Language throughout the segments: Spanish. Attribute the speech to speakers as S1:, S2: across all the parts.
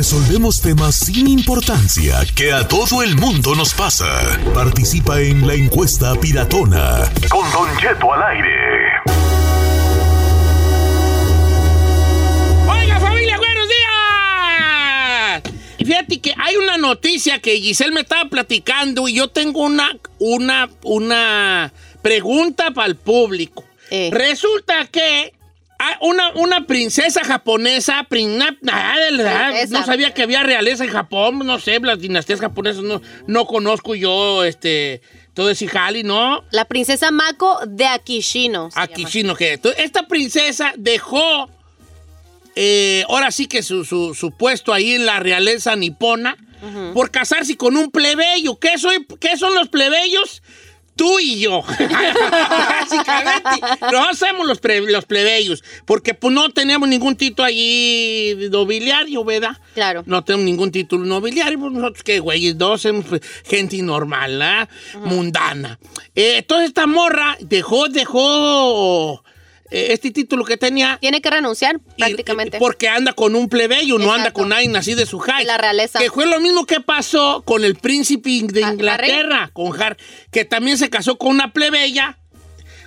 S1: Resolvemos temas sin importancia que a todo el mundo nos pasa. Participa en la encuesta piratona. Con Don Cheto al aire.
S2: Oiga, familia, buenos días. Y Fíjate que hay una noticia que Giselle me estaba platicando y yo tengo una, una, una pregunta para el público.
S3: Eh.
S2: Resulta que una, una princesa japonesa, na-
S3: Princesa.
S2: no sabía que había realeza en Japón, no sé, las dinastías japonesas no, no conozco yo, este, todo ese jali, ¿no?
S3: La princesa Mako de Akishino. se
S2: Aquí
S3: llama.
S2: sí, no que. Esta princesa dejó, eh, ahora sí que su, su- su puesto ahí en la realeza nipona por casarse con un plebeyo. ¿Qué, soy, ¿Qué son los plebeyos? Tú y yo. Básicamente. Nosotros somos los, los plebeyos. Porque pues, no tenemos ningún título allí nobiliario, ¿verdad?
S3: Claro.
S2: No tenemos ningún título nobiliario, pues nosotros qué, güeyes, dos somos pues, gente normal, ¿verdad? Mundana. Eh, entonces esta morra dejó, dejó este título que tenía.
S3: Tiene que renunciar prácticamente.
S2: y- porque anda con un plebeyo, no anda con nadie así de su high.
S3: La realeza.
S2: Que fue lo mismo que pasó con el príncipe de Inglaterra, con Har, que también se casó con una plebeya.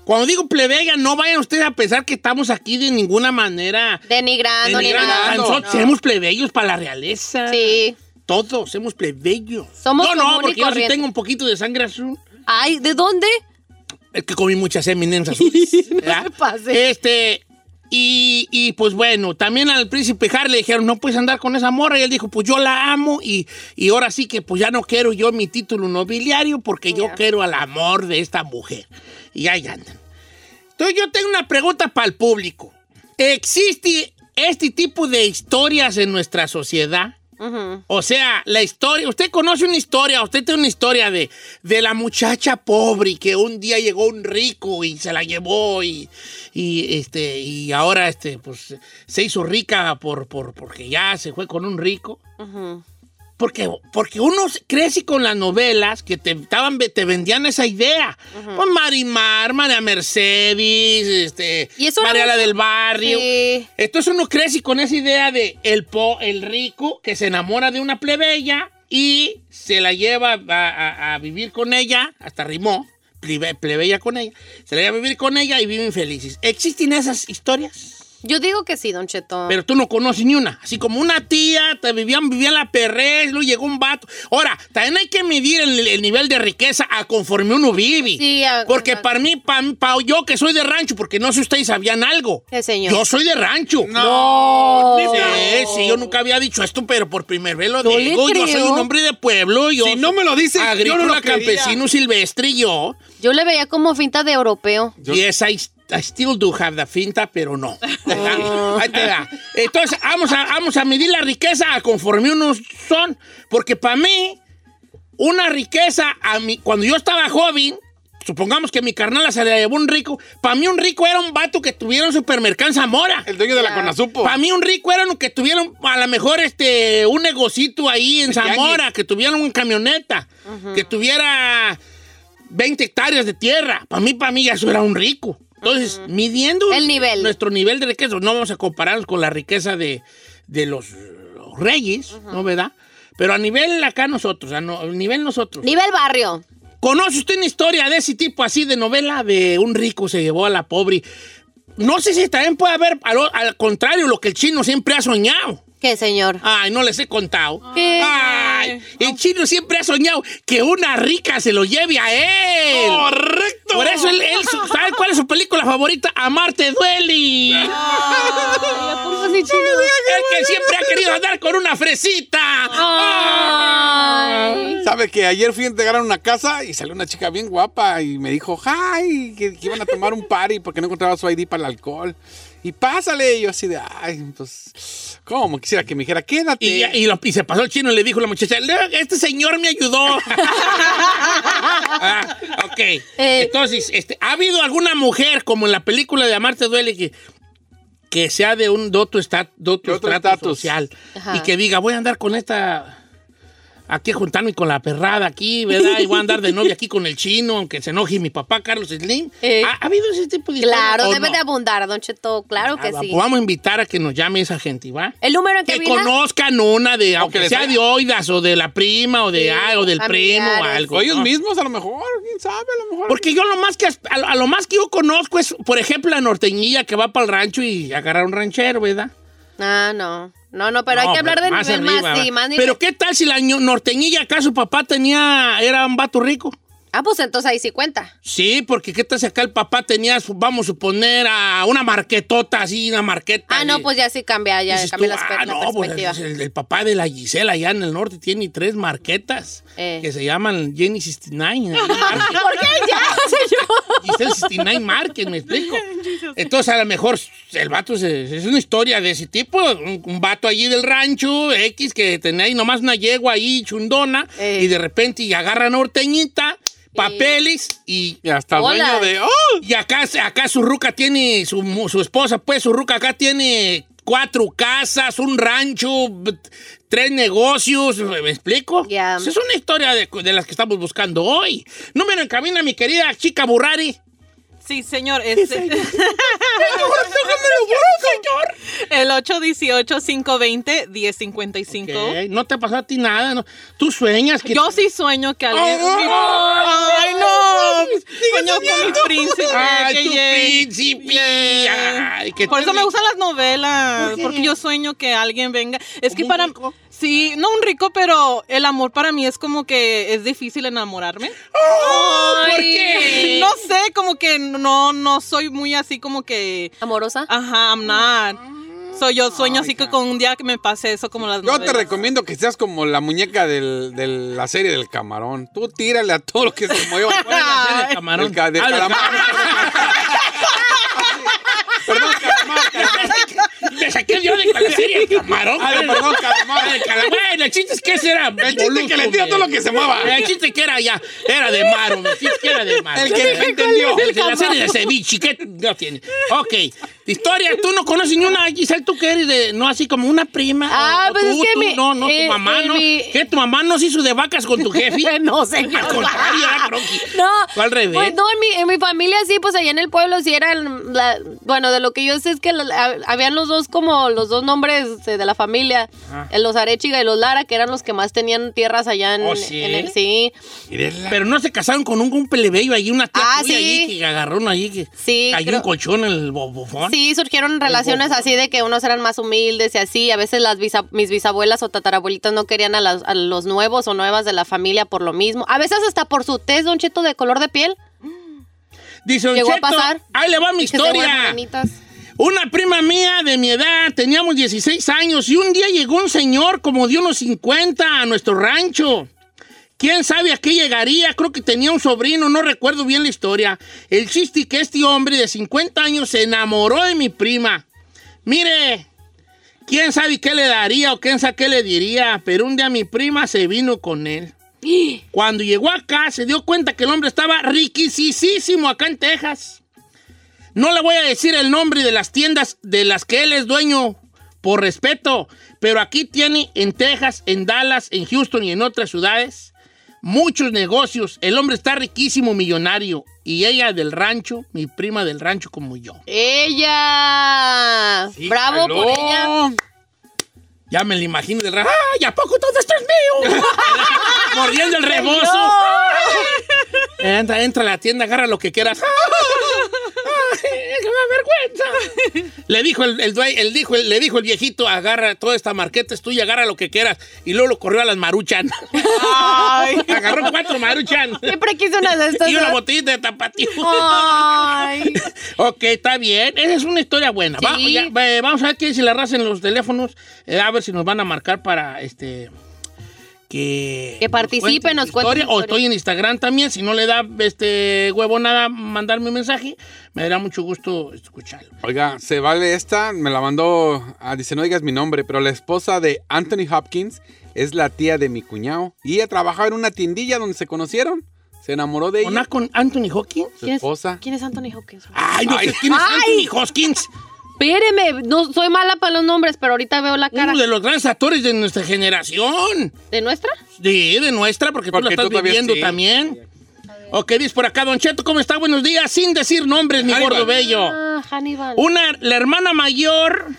S2: Cuando digo plebeya, no vayan ustedes a pensar que estamos aquí de ninguna manera
S3: Denigrando, ni
S2: denigrando.
S3: nada.
S2: Nosotros
S3: No.
S2: somos plebeyos para la realeza.
S3: Sí.
S2: Todos somos plebeyos.
S3: Somos
S2: no, no, porque yo sí tengo un poquito de sangre azul.
S3: Ay, ¿de dónde?
S2: Es que comí muchas eminencias azules.
S3: me pase.
S2: Este, y, y, pues bueno, también al príncipe Harry le dijeron, no puedes andar con esa morra. Y él dijo, pues yo la amo y, y ahora sí que pues ya no quiero yo mi título nobiliario porque yo
S3: Ya.
S2: quiero al amor de esta mujer. Y ahí andan. Entonces yo tengo una pregunta para el público. ¿Existe este tipo de historias en nuestra sociedad? O sea, la historia, usted conoce una historia, usted tiene una historia de, de la muchacha pobre que un día llegó un rico y se la llevó y, y, este, y ahora este, pues, se hizo rica por, por, porque ya se fue con un rico. Porque, porque uno crece con las novelas que te, estaban, te vendían esa idea. Pues Marimar, María Mercedes, este,
S3: Y eso era
S2: María la
S3: mucho-
S2: del Barrio.
S3: Sí.
S2: Entonces uno crece con esa idea de el, po, el rico que se enamora de una plebeya y se la lleva a, a- a vivir con ella, hasta rimó, plebe- plebeya con ella, se la lleva a vivir con ella y viven felices. ¿Existen esas historias?
S3: Yo digo que sí, Don Cheto.
S2: Pero tú no conoces ni una. Así como una tía, te vivían, vivían la perrez, luego llegó un vato. Ahora, también hay que medir el, el nivel de riqueza a conforme uno vive.
S3: Sí, a-
S2: porque para mí, para yo que soy de rancho, porque no sé si ustedes sabían algo.
S3: ¿Qué, señor?
S2: Yo soy de rancho.
S3: No.
S2: Sí, sí, yo nunca había dicho esto, pero por primera vez lo digo. Yo soy un hombre de pueblo. Yo
S4: Si no me lo dice, yo no
S2: agrícola,
S4: lo quería.
S2: campesino, silvestre, yo.
S3: Yo le veía como finta de europeo.
S2: Yes, I, I still do have the finta, pero no.
S3: Oh.
S2: Ahí te da. Entonces, vamos a, vamos a medir la riqueza a conforme unos son. Porque para mí, una riqueza, a mí, cuando yo estaba joven, supongamos que mi carnala se la llevó un rico, para mí un rico era un vato que tuviera un supermercado en Zamora.
S4: El dueño de la
S3: Ya.
S4: Conasupo.
S2: Para mí un rico era uno que tuviera a lo mejor este, un negocito ahí en
S4: El
S2: Zamora,
S4: tianguis.
S2: que tuviera una camioneta, que tuviera 20 hectáreas de tierra. Para mí, para mí ya eso era un rico. Entonces, midiendo
S3: El nivel.
S2: nuestro nivel de riqueza, no vamos a compararnos con la riqueza de, de los, los reyes, ¿no verdad? Pero a nivel acá nosotros, a, no- a nivel nosotros.
S3: Nivel barrio.
S2: ¿Conoce usted una historia de ese tipo así de novela de un rico se llevó a la pobre? No sé si también puede haber al, al contrario lo que el chino siempre ha soñado.
S3: ¿Qué, señor?
S2: Ay, no les he contado.
S3: ¿Qué?
S2: Ay, el chino siempre ha soñado que una rica se lo lleve a él.
S4: ¡Correcto!
S2: Por eso él, él ¿sabe cuál es su película favorita? Amarte duele.
S3: Ay, ¿a poco sí, chino?
S2: El que siempre ha querido andar con una fresita.
S3: Ay.
S4: ¿Sabe que ayer fui a entregar a una casa y salió una chica bien guapa y me dijo, ¡ay! Que, que iban a tomar un party porque no encontraba su ID para el alcohol. Y pásale. Y yo así de, ¡ay! Pues, ¿cómo? Quisiera que me dijera, quédate.
S2: Y, ya- y lo- y se pasó el chino y le dijo la muchacha, "Le- este señor me ayudó. Ah, ok. Entonces, este, ¿ha habido alguna mujer, como en la película de Amarte Duele, que, que sea de un doto,
S4: estatus.
S2: social
S3: Ajá.
S2: y que diga, voy a andar con esta aquí a juntarme con la perrada aquí, ¿verdad? Y voy a andar de novia aquí con el chino, aunque se enoje mi papá, Carlos Slim.
S3: Eh.
S2: ¿Ha, ha habido ese tipo de
S3: Claro, debe
S2: no?
S3: de abundar, Don Cheto. Claro que
S2: Ah,
S3: sí.
S2: Vamos a invitar a que nos llame esa gente, ¿va?
S3: El número en
S2: Que
S3: cabina.
S2: conozcan una de,
S4: que
S2: aunque sea de oidas o de la prima o de
S3: Sí,
S2: ah, o del primo o algo.
S4: O ellos
S2: ¿no?
S4: mismos, a lo mejor, quién sabe, a lo mejor.
S2: Porque yo lo más que, a, a lo más que yo conozco es, por ejemplo, la norteñilla que va para el rancho y agarrar un ranchero, ¿verdad?
S3: Ah, no. No, no, pero hay que hablar
S2: pero
S3: del nivel
S2: arriba,
S3: más, sí, más nivel.
S2: Pero ¿qué tal si la norteñilla acá su papá tenía, era un vato rico?
S3: Ah, pues entonces ahí sí cuenta.
S2: Sí, porque ¿qué tal si acá el papá tenía, vamos a suponer, a una marquetota así, una marqueta?
S3: Ah, no,
S2: de-
S3: pues ya sí cambia, ya cambia
S2: tú,
S3: la, espe-
S2: ah,
S3: la
S2: no, pues el, el papá de la Gisela allá en el norte tiene tres marquetas
S3: Eh.
S2: que se llaman Jenny 69.
S3: ¿Por qué ya?
S2: Giselle 69 Market, me explico. Entonces, a lo mejor el vato se- es una historia de ese tipo. Un, un vato allí del rancho, X, que tenía ahí nomás una yegua ahí chundona,
S3: Eh.
S2: y de repente y agarra norteñita, papeles, y,
S4: Y hasta
S3: Hola.
S4: dueño de. ¡Oh!
S2: y acá, acá su ruca tiene, su, su esposa, pues su ruca acá tiene cuatro casas, un rancho, tres negocios, ¿me explico?
S3: Ya.
S2: Esa Es una historia de, de las que estamos buscando hoy. Número en cabina, mi querida chica Burrari.
S5: Sí, señor. Este, el 818-520-1055.
S2: Ok, No te pasó a ti nada, ¿no? Tú sueñas que...
S5: Yo sí sueño que alguien.
S2: Ay,
S5: ¡Ay, no! Sueño con mi príncipe.
S2: Ay,
S5: que
S2: tu príncipe. Ay, que
S5: Por eso me gustan las novelas, porque yo sueño que alguien venga. Es que para
S2: rico?
S5: sí, no un rico, pero el amor para mí es como que es difícil enamorarme.
S2: ¿Por qué?
S5: No sé, como que no no soy muy así como que
S3: ¿Amorosa?
S5: ajá, I'm not. Yo sueño así que con un día que me pase eso como las
S4: Yo te recomiendo que seas como la muñeca del- de la serie del camarón. Tú tírale a todo lo que se mueva.
S2: ¿Cuál es la serie de camarón?
S4: El ca- de
S2: Ah, del
S4: calamar. Perdón, calamar, calamar.
S2: Le saqué yo de la serie el camarón.
S4: Ah, perdón, calamar.
S2: El calamar. Bueno, el chiste es que ese era...
S4: El chiste que le tira todo lo que se mueva.
S2: El chiste que era ya, era de Maro, el chiste que era de Maro.
S4: El que me entendió.
S2: El de la serie de ceviche, ¿qué no tiene? Ok, historia, tú no conoces ni una, Giselle, tú que eres de, no así como una prima.
S3: Ah,
S2: o
S3: pues es
S2: tú,
S3: que
S2: tú,
S3: mi-
S2: No, no,
S3: eh,
S2: tu mamá,
S3: eh,
S2: ¿no?
S3: mi-
S2: ¿Qué, tu mamá no se hizo de vacas con tu jefe?
S3: no, señor.
S2: Al contrario.
S3: No.
S2: Fue al revés.
S3: Pues no, en mi, en mi familia sí, pues allá en el pueblo sí eran, la- bueno, de lo que yo sé es que la- la- habían los dos como los dos nombres de, de la familia, eh, los Arechiga y los Lara, que eran los que más tenían tierras allá en,
S2: ¿Oh, sí?
S3: en el, sí.
S2: Pero no se casaron con un, un plebeyo allí, una tía
S3: Ah,
S2: tuya
S3: sí.
S2: allí que agarró uno allí que
S3: Sí,
S2: cayó
S3: creo-
S2: un colchón en el bo- bufón.
S3: Sí, surgieron relaciones así de que unos eran más humildes y así. A veces las mis bisabuelas o tatarabuelitas no querían a, las- a los nuevos o nuevas de la familia por lo mismo. A veces hasta por su tez, don Cheto, de color de piel.
S2: Dice, Don
S3: Llegó a
S2: Cheto,
S3: pasar.
S2: ahí le va mi historia. Una prima mía de mi edad, teníamos 16 años y un día llegó un señor como de unos 50 a nuestro rancho. ¿Quién sabe a qué llegaría? Creo que tenía un sobrino, no recuerdo bien la historia. El chiste que este hombre de 50 años se enamoró de mi prima. Mire, quién sabe qué le daría o quién sabe qué le diría, pero un día mi prima se vino con él. Cuando llegó acá se dio cuenta que el hombre estaba riquisísimo acá en Texas. No le voy a decir el nombre de las tiendas de las que él es dueño por respeto, pero aquí tiene en Texas, en Dallas, en Houston y en otras ciudades muchos negocios. El hombre está riquísimo, millonario. Y ella del rancho, mi prima del rancho como yo.
S3: Ella.
S2: Sí,
S3: Bravo por ella.
S2: Ya me lo imagino del. ¡Ay, a poco todo esto es mío! Mordiendo el rebozo. Entra, entra a la tienda, agarra lo que quieras. ¡Ay, ¡Qué vergüenza! Le dijo el, el, dueño- el dijo, el- le dijo el viejito, agarra toda esta marqueta es tuya, agarra lo que quieras. Y luego lo corrió a las maruchan.
S5: Ay.
S2: Agarró cuatro maruchan.
S3: Siempre quise una de estas.
S2: y una botellita de tapatío.
S3: Ay.
S2: Ok, está bien. Esa es una historia buena. Va-
S3: Sí.
S2: ya, eh, vamos a ver qué dice la raza en los teléfonos. eh, a ver si nos van a marcar para este. Que,
S3: Que participen,
S2: nos cuenten O estoy en Instagram también. Si no le da este huevo nada mandarme un mensaje, me dará mucho gusto escucharlo.
S4: Oiga, se vale esta, me la mandó, ah, dice, no digas mi nombre, pero la esposa de Anthony Hopkins es la tía de mi cuñado. Y ella trabajaba en una tiendilla donde se conocieron. Se enamoró de
S2: ¿Una
S4: ella,
S2: con Anthony Hawkins?
S4: su
S3: ¿Quién es,
S4: esposa.
S3: ¿Quién es Anthony Hopkins?
S2: Ay, no
S4: Ay.
S2: sé quién es. Anthony Hopkins.
S3: Espéreme, no soy mala para los nombres, pero ahorita veo la cara.
S2: Uno de los grandes actores de nuestra generación.
S3: ¿De nuestra?
S2: Sí, de nuestra, porque, tú
S4: Porque
S2: la estás
S4: tú
S2: viviendo
S4: sí.
S2: también. Ok, dice por acá, Don Cheto, ¿cómo está? Buenos días, sin decir nombres, mi gordo bello.
S3: Ah, Hannibal.
S2: Una, la hermana mayor.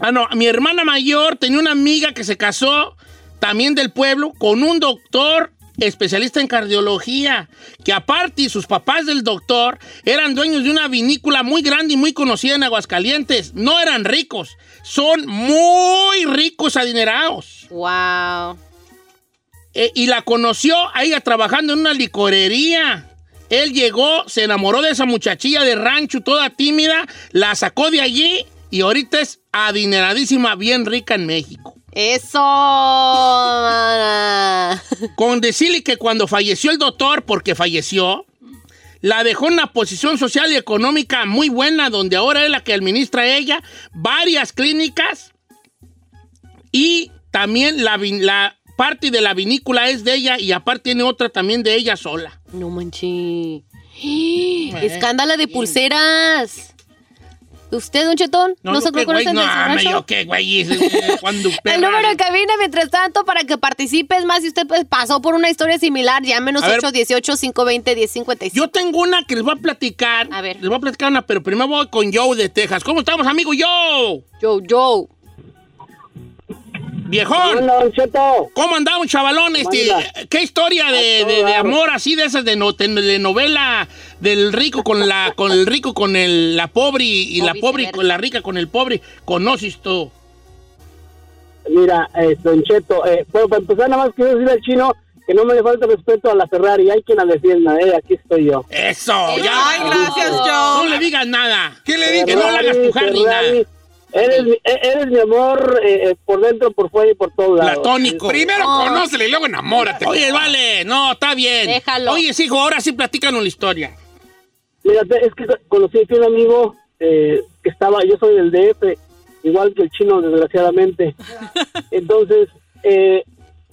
S2: Ah, no, mi hermana mayor tenía una amiga que se casó también del pueblo con un doctor especialista en cardiología, que aparte sus papás del doctor eran dueños de una vinícola muy grande y muy conocida en Aguascalientes. No eran ricos, son muy ricos adinerados.
S3: Wow.
S2: Eh, y la conoció a ella trabajando en una licorería. Él llegó, se enamoró de esa muchachilla de rancho, toda tímida, la sacó de allí y ahorita es adineradísima, bien rica en México.
S3: Eso.
S2: Con decirle que cuando falleció el doctor, porque falleció, la dejó en una posición social y económica muy buena, donde ahora es la que administra ella, varias clínicas y también la, parte de la vinícola es de ella y aparte tiene otra también de ella sola.
S3: No manches. Escándala de pulseras. ¿Usted, Don Chetón? ¿No, se
S2: yo qué
S3: conoce
S2: güey,
S3: el
S2: no,
S3: rancho?
S2: yo qué güey, cuando
S3: El número de cabina, mientras tanto, para que participes más, si usted pues, pasó por una historia similar, llámenos
S2: A ver.
S3: 818-520-1055.
S2: Yo tengo una que les voy a platicar.
S3: A ver.
S2: Les voy a platicar una, pero primero voy con Joe de Texas. ¿Cómo estamos, amigo Joe?
S3: Yo, yo.
S2: Viejón.
S6: Hola, Don Cheto.
S2: ¿Cómo andaba un chavalón? Este,
S6: Manda.
S2: ¿Qué historia de, de- de amor así de esas de, no- de novela del rico con la con el rico con el, la pobre y,
S3: O
S2: la pobre con la rica con el pobre? ¿Conoces tú?
S6: Mira, eh, Don Cheto, eh, bueno, para empezar, nada más quiero decirle al chino que no me le falta respeto a la Ferrari. Hay quien la defienda, ¿eh? Aquí estoy yo.
S2: Eso, ya.
S5: Ay, gracias,
S2: No
S5: Joe.
S2: le digas nada.
S4: ¿Qué le dije?
S2: Que no le hagas pujar ni nada.
S6: Eres, mi- eh, eres mi amor eh, eh, por dentro, por fuera y por todos lados.
S2: Platónico.
S4: Primero
S3: No.
S4: conócele y luego enamórate.
S2: Oye, vale, no, está bien.
S3: Déjalo.
S2: Oye, hijo, ahora sí platícanos la historia.
S6: Mira, es que conocí aquí un amigo eh, que estaba, yo soy del DF, igual que el chino, desgraciadamente. Entonces, eh,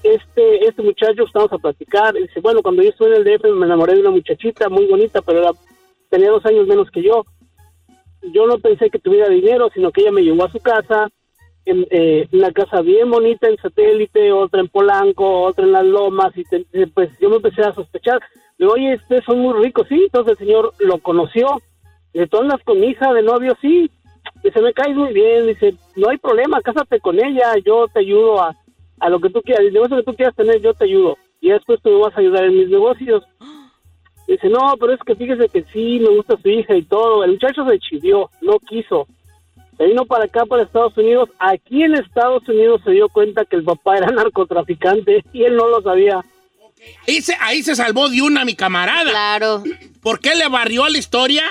S6: este, este muchacho, estamos a platicar, y dice, bueno, cuando yo estuve en el DF me enamoré de una muchachita muy bonita, pero era, tenía dos años menos que yo. Yo no pensé que tuviera dinero, sino que ella me llevó a su casa, en eh, una casa bien bonita en satélite, otra en Polanco, otra en las Lomas, y te- pues yo me empecé a sospechar. Digo, oye, ustedes son muy ricos, sí. Entonces el señor lo conoció. Dice, ¿tú andas con mi hija de novio? Sí. Dice, me caes muy bien. Dice, no hay problema, cásate con ella, yo te ayudo a, a lo que tú quieras. El negocio que tú quieras tener, yo te ayudo. Y después tú me vas a ayudar en mis negocios. Dice, no, pero es que fíjese que sí, me gusta su hija y todo. El muchacho se chivió, no quiso. Se vino para acá, para Estados Unidos. Aquí en Estados Unidos se dio cuenta que el papá era narcotraficante y él no lo sabía.
S2: Ahí se, ahí se salvó de una mi camarada.
S3: Claro.
S2: ¿Por qué le barrió la historia?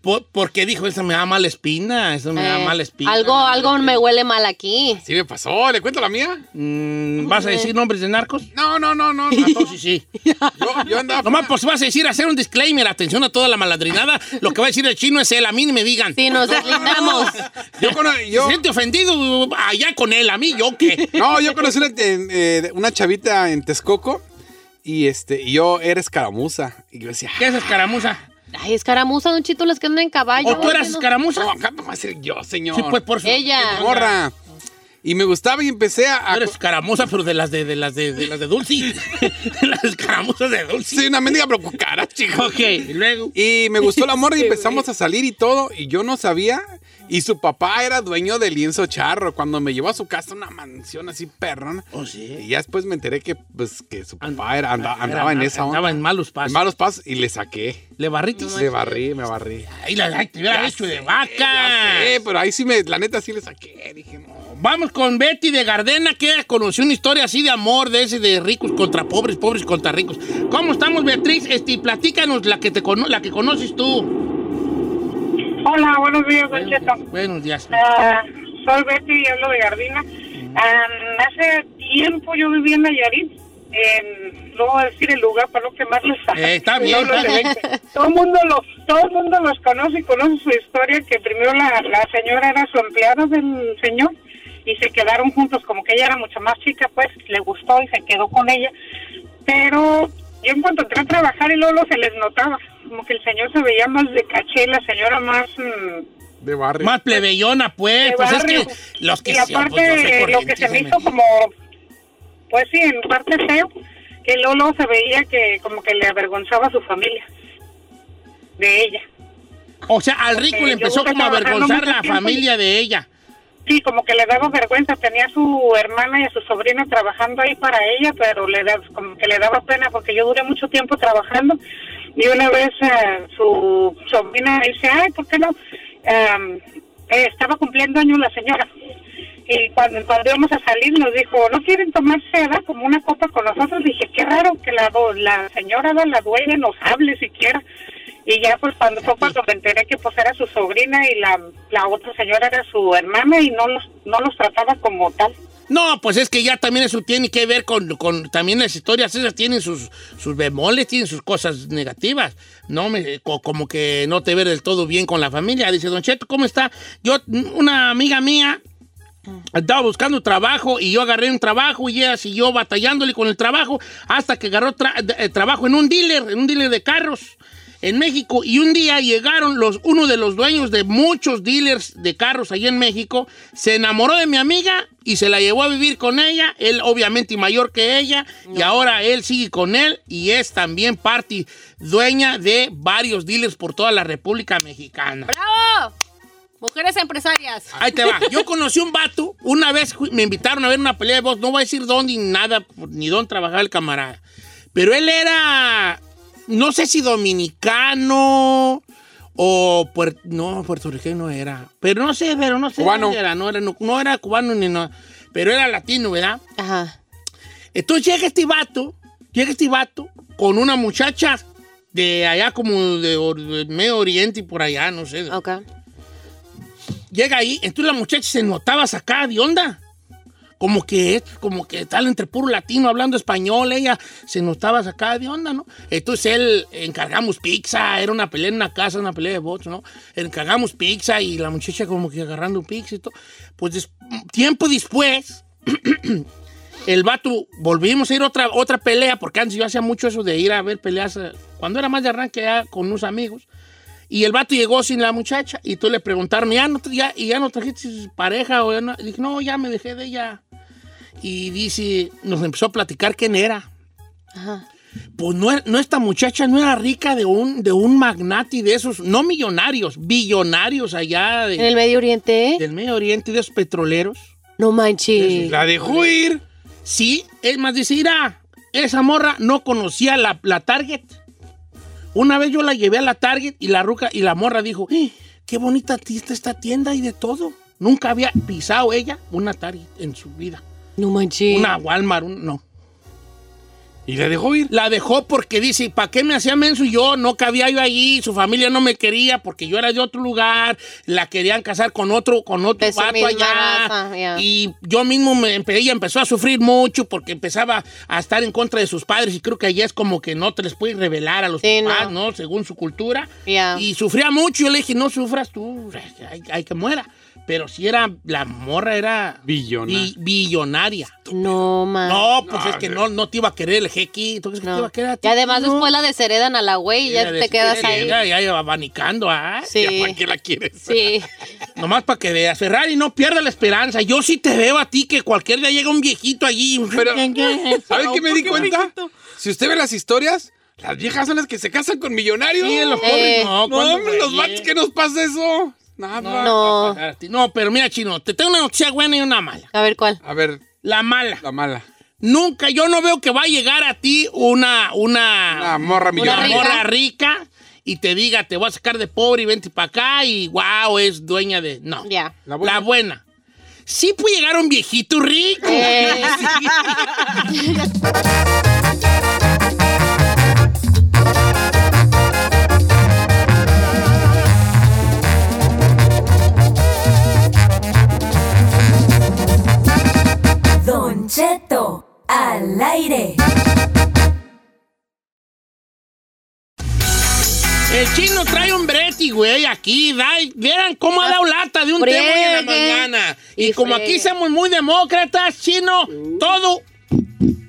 S2: Por- porque dijo, eso me da mala espina, eso me da
S3: Eh,
S2: mala espina.
S3: algo, algo me huele mal aquí.
S4: Sí me pasó, ¿le cuento la mía?
S2: Mm, ¿Vas a decir nombres de narcos?
S4: No, no, no, no. no.
S2: Entonces sí.
S4: Yo, yo andaba...
S2: Nomás pues vas a decir, hacer un disclaimer, atención a toda la maladrinada. Lo que va a decir el chino es él, a mí ni me digan.
S3: Sí, nos deslindamos.
S4: Yo,
S2: siente ofendido allá con él, a mí, ¿yo qué?
S4: no, yo conocí una, eh, una chavita en Texcoco y este, y yo era escaramuza. Y yo decía,
S2: ¿Qué es escaramuza?
S3: Ay, escaramuza, Don Chito, las que andan en caballo.
S2: ¿O tú eras
S3: no.
S2: escaramuza?
S4: no, acá me va a ser yo, señor.
S2: Sí, pues por su...
S3: Ella.
S4: Morra. Y me gustaba y empecé a... a-
S2: Eres escaramuza, pero de las de, de las de, de las de Dulce. De las escaramuzas de Dulce.
S4: Sí, una mendiga pero con cara, chico.
S2: Ok, y luego...
S4: Y me gustó la morra y empezamos a salir y todo. Y yo no sabía. Y su papá era dueño de lienzo charro. Cuando me llevó a su casa, una mansión así perrona.
S2: Oh, sí.
S4: Y ya después me enteré que, pues, que su
S2: And-
S4: papá era, anda-
S2: era
S4: andaba en esa onda.
S2: Andaba en malos pasos.
S4: En malos pasos y le saqué.
S2: ¿Le barritis?
S4: Le barrí, me barrí.
S2: Ahí la ay, te hubiera hecho de vaca.
S4: sé, pero ahí sí me, la neta sí le saqué. Dije, no.
S2: Vamos con Betty de Gardena, que conoció una historia así de amor, de ese de ricos contra pobres, pobres contra ricos. ¿Cómo estamos, Beatriz? Este, platícanos la que te la que conoces tú.
S7: Hola, buenos días, Don Cheto.
S2: Buenos días.
S7: Ah, soy Betty y hablo de Gardina. Ah, hace tiempo yo vivía en Nayarit. En, no voy a decir el lugar para no quemarles.
S2: Eh, está bien,
S7: No
S2: está bien.
S7: Todo el mundo los, todo el mundo los conoce y conoce su historia. Que primero la, la señora era su empleada del señor y se quedaron juntos. Como que ella era mucho más chica, pues le gustó y se quedó con ella. Pero yo en cuanto entré a trabajar y luego se les notaba, como que el señor se veía más de caché, la señora más, mm,
S4: De barrio.
S2: Más plebeyona, pues.
S7: De
S2: pues
S7: barrio.
S2: es que los que
S7: y
S2: sí,
S7: aparte,
S2: pues,
S7: lo que se me hizo como, pues sí, en parte feo, que Lolo se veía que como que le avergonzaba a su familia de ella.
S2: O sea, al rico
S7: Porque
S2: le empezó como a avergonzar la
S7: y-
S2: familia de ella.
S7: Sí, como que le daba vergüenza. Tenía a su hermana y a su sobrino trabajando ahí para ella, pero le da, como que le daba pena porque yo duré mucho tiempo trabajando. Y una vez eh, su sobrina dice, ay, ¿por qué no? Am, eh, estaba cumpliendo años la señora. Y cuando, cuando íbamos a salir nos dijo, ¿no quieren tomarse ¿verdad? como una copa con nosotros? Dije, qué raro que la, la señora, la dueña, nos hable siquiera. Y ya pues cuando fue cuando me enteré que pues era su sobrina y la, la otra señora era su hermana y no los, no los trataba como tal.
S2: No, pues es que ya también eso tiene que ver con, con también las historias esas tienen sus, sus bemoles, tienen sus cosas negativas. No me, co- como que no te ve del todo bien con la familia. Dice, Don Cheto, ¿cómo está? Yo, una amiga mía, estaba buscando trabajo y yo agarré un trabajo y ella siguió batallándole con el trabajo hasta que agarró tra- eh, trabajo en un dealer, en un dealer de carros en México y un día llegaron los uno de los dueños de muchos dealers de carros allá en México, se enamoró de mi amiga y se la llevó a vivir con ella, él obviamente mayor que ella y ahora él sigue con él y es también parte dueña de varios dealers por toda la República Mexicana.
S3: ¡Bravo! Mujeres empresarias.
S2: Ahí te va. Yo conocí un vato, una vez me invitaron a ver una pelea de voz, no voy a decir dónde ni nada, ni dónde trabajaba el camarada. Pero él era, no sé si dominicano o puer- no, puertorriqueño era. Pero no sé, pero no sé
S4: Cubano.
S2: era, no era, no, no era cubano ni no, pero era latino, ¿verdad?
S3: Ajá.
S2: Entonces llega este vato, llega este vato con una muchacha de allá como de, or- de Medio Oriente y por allá, no sé.
S3: Ok.
S2: Llega ahí, entonces la muchacha se notaba sacada de onda. Como que, como que tal entre puro latino hablando español, ella se notaba sacada de onda, ¿no? Entonces él encargamos pizza, era una pelea en una casa, una pelea de votos, ¿no? Encargamos pizza y la muchacha como que agarrando pizza y todo. Pues tiempo después, el vato, volvimos a ir otra, otra pelea, porque antes yo hacía mucho eso de ir a ver peleas, eh, cuando era más de arranque ya con unos amigos. Y el vato llegó sin la muchacha y tú le preguntaron, ¿ya no, ya, y ya no trajiste pareja? O ya no? Y dije, no, ya me dejé de ella. Y dice, nos empezó a platicar quién era.
S3: Ajá.
S2: Pues no, no esta muchacha no era rica de un, de un magnate de esos, no millonarios, billonarios allá
S3: En
S2: de-
S3: el Medio Oriente.
S2: del Medio Oriente, de esos petroleros.
S3: No manches.
S4: La dejó ir.
S2: Sí, es más, dice, esa morra no conocía la, la Target. Una vez yo la llevé a la Target y la ruca y la morra dijo, "Eh, qué bonita está esta tienda y de todo. Nunca había pisado ella una Target en su vida.
S3: No manches.
S2: Una Walmart, un- no.
S4: Y la dejó ir.
S2: La dejó porque dice, ¿para qué me hacía menso yo? No cabía yo allí, su familia no me quería porque yo era de otro lugar, la querían casar con otro, con otro vato allá.
S3: raza.
S2: Y yo mismo, me, ella empezó a sufrir mucho porque empezaba a estar en contra de sus padres y creo que allá es como que no te les puedes revelar a los
S3: Sí,
S2: papás,
S3: no.
S2: ¿no? Según su cultura. Y sufría mucho, yo le dije, no sufras tú, hay, hay que muera. Pero si era, la morra era
S4: Billona.
S2: bi- billonaria.
S3: No, man.
S2: No, pues es que no, no te iba a querer el jequi. ¿Tú crees que
S3: No.
S2: te iba a querer a ti?
S3: Y además
S2: No.
S3: después la desheredan a la güey y ya te quedas ahí.
S2: ella Ya, ya abanicando, ¿ah?
S3: Sí.
S4: ¿Ya para qué la quieres?
S3: Sí.
S2: Nomás para que veas. Ferrari, no pierda la esperanza. Yo sí te veo a ti que cualquier día llega un viejito allí.
S4: Pero, ¿sabes qué me di
S5: qué
S4: cuenta?
S5: viejito?
S4: Si usted ve las historias, las viejas son las que se casan con millonarios.
S2: Sí, los
S3: Eh,
S2: pobres no.
S4: No,
S2: ¿cuándo,
S4: hombre, los vatos, ¿qué nos pasa eso? Nada.
S2: No,
S3: No.
S2: pero mira, chino, te tengo una noticia buena y una mala.
S3: A ver cuál.
S4: A ver,
S2: La mala.
S4: la mala.
S2: Nunca, yo no veo que va a llegar a ti una, una,
S4: Una morra
S2: una
S4: millonaria.
S2: morra rica y te diga, te voy a sacar de pobre y vente para acá y wow, es dueña de. No.
S3: Ya.
S4: La
S2: La
S4: buena.
S2: buena. Sí puede llegar un viejito rico.
S3: Eh,
S8: Don Cheto, al aire.
S2: El chino trae un breti, güey, aquí. Da, vieran cómo ha dado lata de un tema hoy en la mañana. Y,
S3: Y
S2: como aquí somos muy demócratas, chino, todo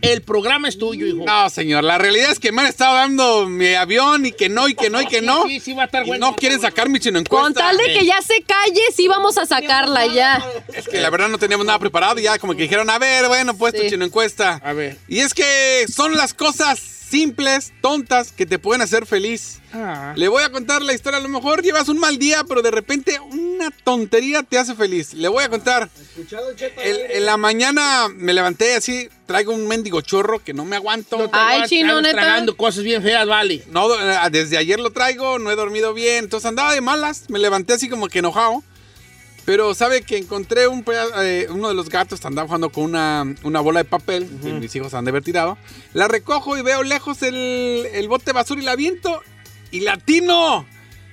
S2: el programa es tuyo, hijo.
S4: No, señor, la realidad es que me han estado dando mi avión y que no, y que no, y que no.
S2: Sí, sí, va a estar
S4: Y
S2: bueno.
S4: no quieren sacar mi chino encuesta.
S3: Con tal de que ya se calle, sí vamos a sacarla ya.
S4: Es que la verdad no teníamos nada preparado y ya como que dijeron, a ver, bueno, pues tu chino encuesta.
S2: A ver.
S4: Y es que son las cosas simples, tontas, que te pueden hacer feliz.
S2: Ah.
S4: Le voy a contar la historia. A lo mejor llevas un mal día, pero de repente una tontería te hace feliz. Le voy a contar. El- en la mañana me levanté así, traigo un mendigo chorro que no me aguanto.
S3: Ay,
S2: Estás
S3: chino, neta.
S2: tragando cosas bien feas, vale.
S4: No, eh, desde ayer lo traigo, no he dormido bien, entonces andaba de malas, me levanté así como que enojado. Pero sabe que encontré un eh, uno de los gatos, andaba jugando con una, una bola de papel, que mis hijos han de haber tirado. La recojo y veo lejos el, el bote de basura y la aviento y la atino.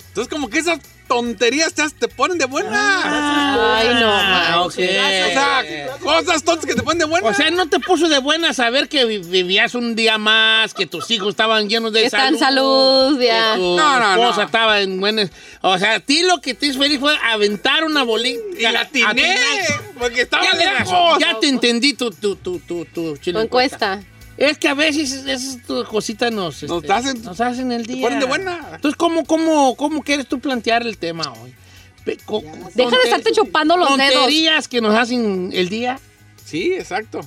S4: Entonces como que esas tonterías te, te ponen de buena.
S3: Ay, no,
S2: Ah, ok.
S3: manches.
S4: O sea, cosas tontas que te ponen de buena.
S2: O sea, no te puso de buena saber que vi- vivías un día más, que tus hijos estaban llenos de
S3: Que están
S2: salud.
S3: salud, ya.
S2: Que tu
S4: No, no,
S2: esposa
S4: no.
S2: estaba en buenas. O sea, a ti lo que te hizo feliz fue aventar una bolita.
S4: y la atiné, porque estaba
S2: Ya,
S4: lejos.
S2: ya te entendí tu, tu, tu, tu, tu,
S3: encuesta.
S2: Es que a veces esas cositas nos,
S4: Nos
S2: este,
S4: hacen-
S2: nos hacen el día.
S4: ponen de buena.
S2: Entonces, ¿cómo, cómo, cómo quieres tú plantear el tema hoy?
S3: Deja de estarte chupando los dedos.
S2: Tonterías que nos hacen el día.
S4: Sí, exacto.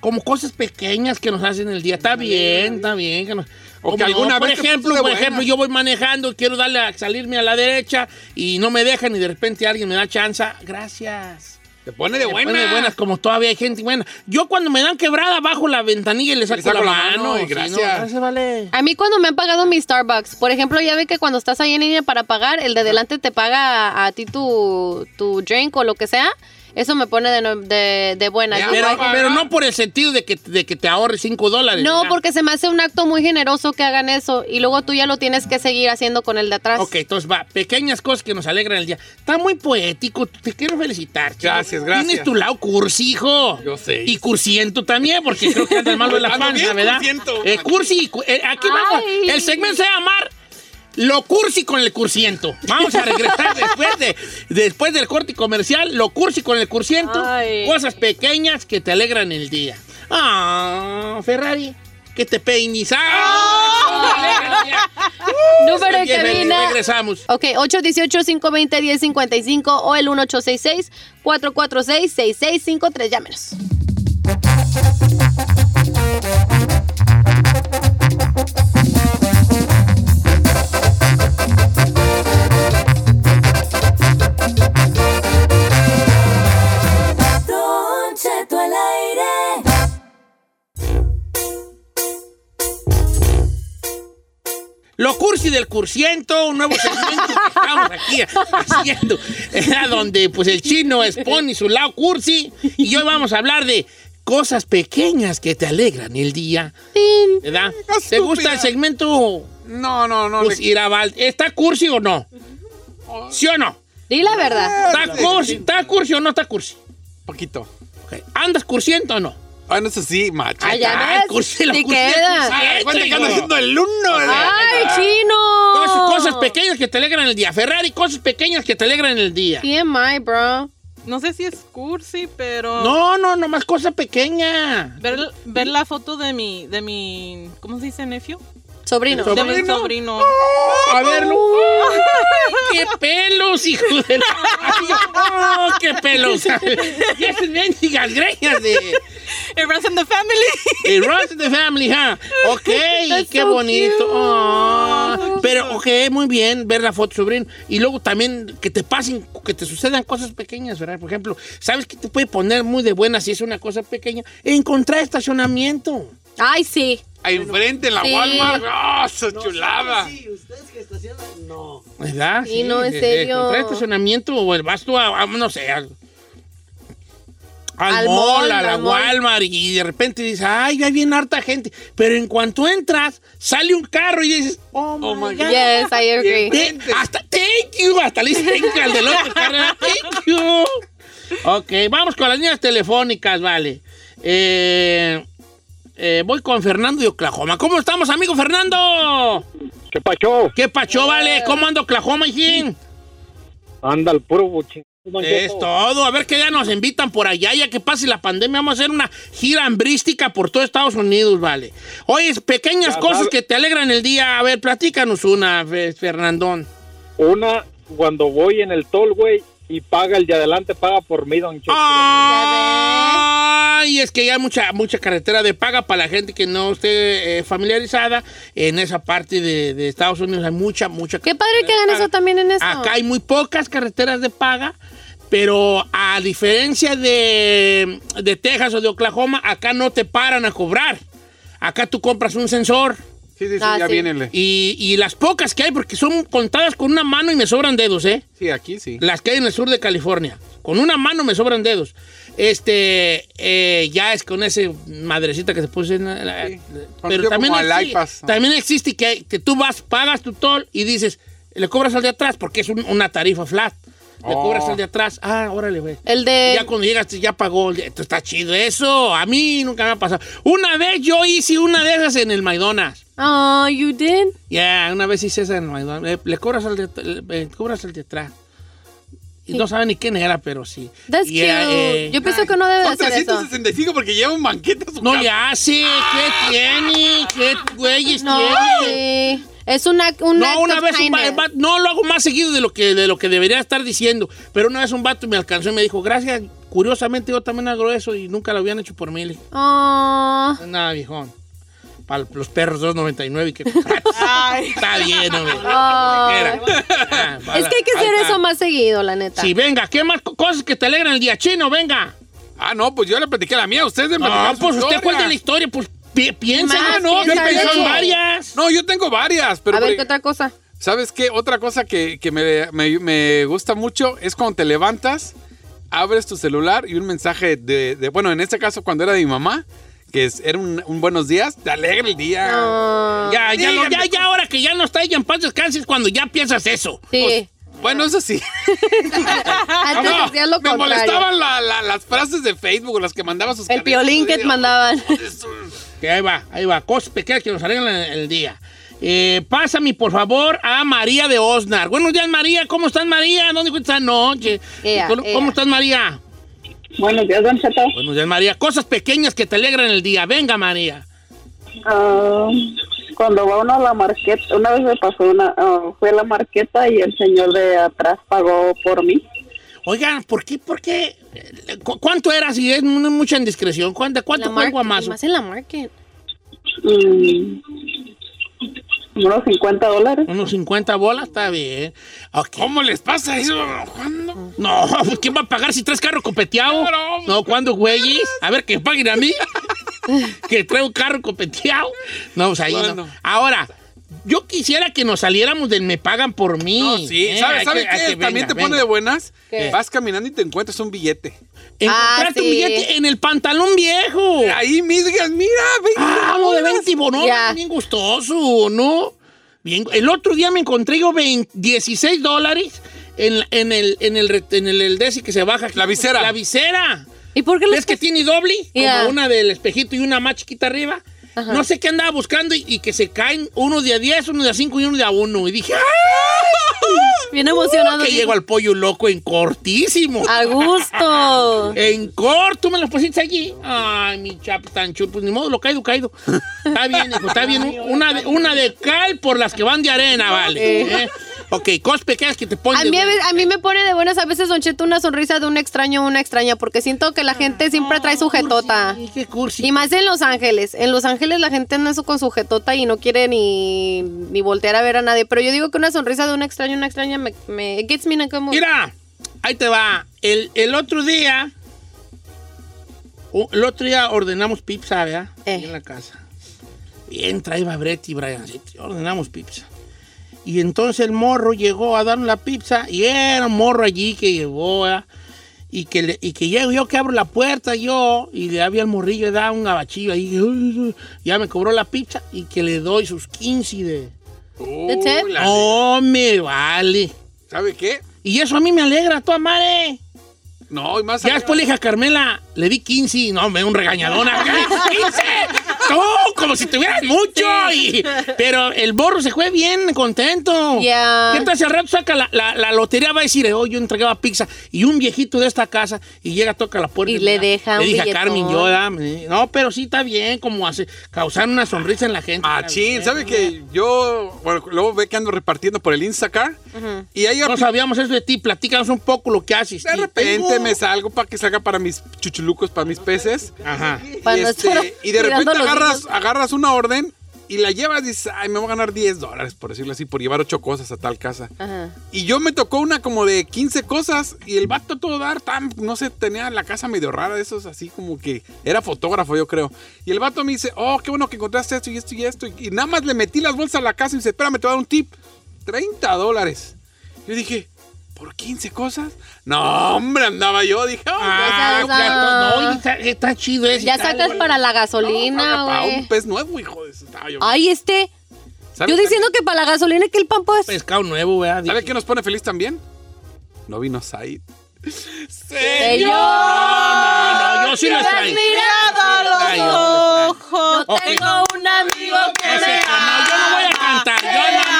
S2: Como cosas pequeñas que nos hacen el día. Está bien, está bien. Que nos-
S4: O que
S2: ¿Cómo
S4: alguna
S2: Por
S4: vez te
S2: ejemplo, por ejemplo, yo voy manejando, quiero darle a salirme a la derecha y no me dejan y de repente alguien me da chance. Gracias.
S4: Te pone de
S2: Me
S4: buena.
S2: pone de buenas, como todavía hay gente buena. Yo cuando me dan quebrada bajo la ventanilla y le saco,
S4: saco
S2: la,
S4: la
S2: mano.
S4: mano y
S2: Sí, no,
S4: gracias.
S2: gracias, vale.
S3: A mí cuando me han pagado mi Starbucks, por ejemplo, ya ve que cuando estás ahí en línea para pagar, el de delante te paga a, a ti tu, tu drink o lo que sea, eso me pone de, no- de, de buena.
S4: Ya,
S2: Pero, no por el sentido de que, de que te ahorres 5 dólares.
S3: no,
S2: ¿verdad?
S3: porque se me hace un acto muy generoso que hagan eso y luego tú ya lo tienes que seguir haciendo con el de atrás.
S2: Ok, entonces va, pequeñas cosas que nos alegran el día. Está muy poético, te quiero felicitar. chico.
S4: Gracias, gracias.
S2: Tienes tu lado cursi, hijo.
S4: Yo sé.
S2: Y cursiento también, porque creo que anda malo de la panza, ¿verdad?
S4: cursiento.
S2: Eh, cursi, cu- eh, aquí vamos. El segmento se va a llamar Lo cursi con el cursiento. Vamos a regresar después, de, después del corte comercial. Lo cursi con el cursiento.
S3: Ay.
S2: Cosas pequeñas que te alegran el día. Ah, Ferrari, que te peiniza.
S3: Número de cabina.
S2: Regresamos.
S3: Ok, 818-520-1055 o el 1866-446-6653. Llámenos.
S2: Lo cursi del cursiento, un nuevo segmento que estamos aquí haciendo, era donde pues el chino expone su lado cursi y hoy vamos a hablar de cosas pequeñas que te alegran el día. ¿verdad? ¿Te gusta el segmento
S4: No, no, no.
S2: pues, Irabal? ¿Está cursi o no? ¿Sí o no?
S3: Di la verdad.
S2: ¿Está cursi, ¿Está cursi o no está cursi?
S4: Poquito.
S2: ¿Andas cursiento o no?
S4: Ah, no sé si, macho.
S3: Ah, ya ves.
S2: cursi, lo
S3: Te
S2: cursi es
S3: queda.
S4: Cuenta que haciendo el uno.
S3: ¡Ay, chino!
S2: Cosas, cosas pequeñas que te alegran el día. Ferrari, cosas pequeñas que te alegran el día.
S3: TMI, bro.
S5: No sé si es cursi, pero
S2: No, no, nomás cosa pequeña.
S5: ver, ver la foto de mi, de mi, ¿cómo se dice, nephew?
S3: Sobrino.
S5: De mi sobrino.
S2: A verlo. ¡Qué pelos, hijo de la... ¡Oh, qué pelos! y esas mendigas greñas de...
S5: It runs in the family.
S2: It runs in the family, ¿ah? Ok, qué
S3: so
S2: bonito.
S3: cute.
S2: Oh, pero, ok, muy bien ver la foto, sobrino. Y luego también que te pasen, que te sucedan cosas pequeñas, ¿verdad? Por ejemplo, ¿sabes qué te puede poner muy de buena si es una cosa pequeña? Encontrar estacionamiento.
S3: Ay, sí.
S4: Ahí enfrente en la
S3: Sí.
S4: Walmart. ¡Oh, esa chulada!
S2: ¿Verdad?
S3: Sí, no, en serio.
S2: encontrar estacionamiento o el vas tú a, a, no sé, al Al mall,
S3: mall,
S2: a la
S3: al mall.
S2: Walmart y de repente dices, ay, hay bien harta gente. Pero en cuanto entras, sale un carro y dices, oh, my,
S4: Oh, my
S2: God.
S4: God.
S3: Yes, I agree.
S2: Hasta, thank you, hasta le dice thank you al del otro carro. Thank you. Ok, vamos con las líneas telefónicas, vale. Eh, eh, voy con Fernando de Oklahoma. ¿Cómo estamos, amigo Fernando?
S6: ¿Qué pacho?
S2: ¿Qué pacho, vale? ¿Cómo anda Oklahoma, hijín?
S6: Anda el puro buchín.
S2: Es todo. A ver qué día nos invitan por allá, ya que pase la pandemia. Vamos a hacer una gira hambrística por todo Estados Unidos, vale. Oye, pequeñas
S9: Ya
S2: cosas
S9: sabe.
S2: que te alegran el día. A ver, platícanos una, Fe- Fernandón.
S9: Una, cuando voy en el tollway y paga el de adelante, paga por mí, don Cheto.
S2: Ay, es que ya hay mucha, mucha carretera de paga para la gente que no esté eh, familiarizada. En esa parte de, de Estados Unidos hay mucha, mucha
S3: Qué padre que hagan eso también en eso.
S2: Acá hay muy pocas carreteras de paga, pero a diferencia de, de Texas o de Oklahoma, acá no te paran a cobrar. Acá tú compras un sensor.
S4: Sí, sí, sí,
S3: Ah,
S4: ya
S3: sí.
S4: viene.
S2: Y, y las pocas que hay, porque son contadas con una mano y me sobran dedos, ¿eh?
S4: Sí, aquí sí.
S2: Las que hay en el sur de California. Con una mano me sobran dedos. Este, eh, ya es con ese madrecita que se puso en la- la-
S4: Sí.
S2: Pero también,
S4: como
S2: exi- también existe que, que tú vas, pagas tu toll y dices, le cobras al de atrás porque es un- una tarifa flat. Le
S4: Oh.
S2: cobras al de atrás. Ah, órale, güey.
S3: El de.
S2: Ya cuando llegas, ya pagó. Esto está chido. Eso a mí nunca me ha pasado. Una vez yo hice una de esas en el McDonald's.
S3: Oh, you did.
S2: Ya, una vez hice esa en el McDonald's. Le, le cobras al de, le- le cobras al de atrás. Y no saben ni quién era, pero sí.
S3: That's
S2: Y, eh,
S3: cute. Yo pienso que no debe de hacer eso.
S4: 365 porque lleva un banquete a su
S2: No
S4: casa.
S2: le hace. ¿Qué tiene? ¿Qué güeyes
S3: No,
S2: tiene?
S3: sí. Es una, un
S2: No,
S3: act
S2: una
S3: of
S2: vez un va- va- no lo hago más seguido de lo que de lo que debería estar diciendo, pero una vez un vato me alcanzó y me dijo, "Gracias, curiosamente yo también hago eso y nunca lo habían hecho por mí."
S3: Oh.
S2: Nada, viejón. Para los perros 2.99 y que
S5: Ay.
S2: está bien, hombre.
S3: Oh.
S2: Era. Ah,
S3: Es que hay que hacer eso más seguido, la neta.
S2: Sí, venga, ¿qué más co- cosas que te alegran el día chino? Venga.
S4: Ah, no, pues yo le platiqué la mía. Ustedes me
S2: No, pues usted cuenta la historia, pues pi- piensa,
S3: Más,
S2: no, yo he pensado en varias.
S4: No, yo tengo varias, pero
S3: a ver, ¿qué otra cosa?
S4: ¿sabes qué? Otra cosa que, que me, me- me gusta mucho es cuando te levantas, abres tu celular y un mensaje de, de- bueno, en este caso cuando era de mi mamá, que es- era un, un buenos días, te alegra el día.
S2: Ya, ya, no, ya, ya, ahora que ya no está ella en paz descanse es cuando ya piensas eso.
S3: Sí.
S4: Bueno, eso sí.
S3: Antes
S4: No,
S3: hacías lo
S4: me
S3: contrario.
S4: molestaban la- la- las frases de Facebook, las que mandaba sus
S3: El piolín que te mandaban.
S2: Que ahí va, ahí va, cosas pequeñas que nos arreglan el, día. Eh, pásame, por favor, a María de Osnar. Buenos días, María. ¿Cómo estás, María? ¿Dónde estás noche?
S3: Ea,
S2: ¿Cómo,
S3: ea.
S2: estás, María?
S7: Buenos días, Don Cheto.
S2: Buenos días, María. Cosas pequeñas que te alegran el día. Venga, María.
S7: Ah, cuando va uno a la marqueta, una vez me pasó una, ah, fui a la marqueta y el señor de atrás pagó por mí.
S2: Oigan, ¿por qué? ¿Por qué? ¿Cu- ¿Cuánto era? Si es mu- mucha indiscreción. ¿Cuánto, cuánto fue el guamazo?
S3: Más en la market.
S7: Mm, unos 50 dólares.
S2: Unos 50 bolas, está bien.
S4: ¿Cómo les pasa eso? ¿Cuándo?
S2: No, pues ¿quién va a pagar si traes carro copeteado?
S4: Claro.
S2: No, ¿cuándo, güeyes? A ver, que paguen a mí. que traigo un carro copeteado. No, pues ahí
S4: Bueno.
S2: no. Ahora, yo quisiera que nos saliéramos del me pagan por mí.
S4: No, sí.
S2: Eh,
S4: ¿Sabes sabe qué?
S2: que-
S4: También
S2: venga,
S4: te pone
S2: venga.
S4: de buenas.
S3: ¿Qué?
S4: Vas caminando y te encuentras un billete.
S2: Encontrarte
S3: Ah,
S2: un billete en el pantalón viejo.
S4: Ahí misgas, mira, 20
S2: Ah, lo de
S4: bolas.
S2: 20 bonos,
S3: Ya.
S2: bien gustoso, ¿no? Bien, el otro día me encontré yo 20 16 dólares en, en el, en el, en el, el Desi que se baja. aquí.
S4: La visera.
S2: La visera.
S3: ¿Y por qué
S2: ¿Ves que tiene doble? Como una del espejito y una más chiquita arriba.
S3: Ajá.
S2: No sé qué andaba buscando y, y que se caen uno de a 10, uno de a 5 y uno de a 1. Y dije, ¡ah!
S3: Bien emocionado.
S2: Que
S3: dijo,
S2: llego al pollo loco en cortísimo.
S3: A gusto.
S2: En corto me los pusiste allí. Ay, mi chap tan chulo. Pues ni modo, lo caído, caído. Está bien, hijo, está bien. Una de, una de cal por las que van de arena, vale. ¿eh? Ok, cosas pequeñas que te ponen
S3: A
S2: de
S3: mí, a
S2: buenas.
S3: ve- a mí me pone de buenas a veces, Don Cheto, una sonrisa de un extraño o una extraña, porque siento que la gente siempre trae sujetota.
S2: Ay, qué cursi.
S3: Y más en Los Ángeles. En Los Ángeles la gente anda con sujetota y no quiere ni, ni voltear a ver a nadie. Pero yo digo que una sonrisa de un extraño, una extraña, me, me gets me mood.
S2: Mira, ahí te va. El, el otro día, o- el otro día ordenamos pizza, ¿verdad?
S3: Eh.
S2: En la casa. Bien, traía Brett y Brian. ordenamos pizza. Y entonces el morro llegó a darnos la pizza y era un morro allí que llegó. Y que, le- y que llego yo que abro la puerta yo y le había el morrillo y da un gabachillo ahí. Ya me cobró la pizza y que le doy sus 15 de...
S4: La-
S2: No me vale.
S4: ¿Sabe qué?
S2: Y eso a mí me alegra, tu madre.
S4: No, y más
S2: Ya después le dije a Carmela, le di 15. No, me un regañadón acá. ¡15! tú, como si tuvieras mucho. y- pero el borro se fue bien contento.
S3: Ya.
S2: ¿Qué tal si al rato saca la, la- la lotería? Va a decir, oh, yo entregaba pizza. Y un viejito de esta casa y llega, toca la puerta.
S3: Y le
S2: mira,
S3: deja
S2: Le
S3: un
S2: dije a. Carmen, yo, dame. no, pero sí está bien, como hace, causar una sonrisa en la gente.
S4: Machín, ¿sabe que yo, bueno, luego ve que ando repartiendo por el Instacar y ahí
S2: No sabíamos eso de ti, platícanos un poco lo que haces.
S4: de repente me salgo para que salga para mis chuchulucos, para mis peces.
S2: Ajá.
S3: Para
S4: y, este, y de repente agarras, agarras una orden y la llevas y dices, ay, me voy a ganar 10 dólares, por decirlo así, por llevar ocho cosas a tal casa.
S3: Ajá.
S4: Y yo me tocó una como de 15 cosas y el vato todo dar tan, no sé, tenía la casa medio rara de esos, así como que era fotógrafo, yo creo. Y el vato me dice, oh, qué bueno que encontraste esto y esto y esto. Y nada más le metí las bolsas a la casa y me dice, espérame, te voy a dar un tip. 30 dólares. Yo dije, ¿por 15 cosas? No, hombre, andaba yo. Dije, oh,
S2: Ah,
S3: esa-
S2: no, está, está chido ese.
S3: Ya sacas para la
S4: no,
S3: gasolina,
S4: para
S3: güey.
S4: un pez nuevo, hijo de... estaba yo.
S3: Ay, este.
S4: ¿Sabe
S3: Yo diciendo que para la gasolina que el pan pues.
S2: Pescado nuevo, ¿verdad?
S4: ¿Sabe qué nos pone feliz también? No vino Said.
S3: Señor.
S2: No, no, yo sí
S3: has
S2: extraño.
S3: mirado a los
S2: Ay, yo lo
S5: Ojo.
S3: Yo
S2: Ok.
S3: tengo un amigo que
S2: No
S3: me
S2: no, yo no voy a cantar. Yo no,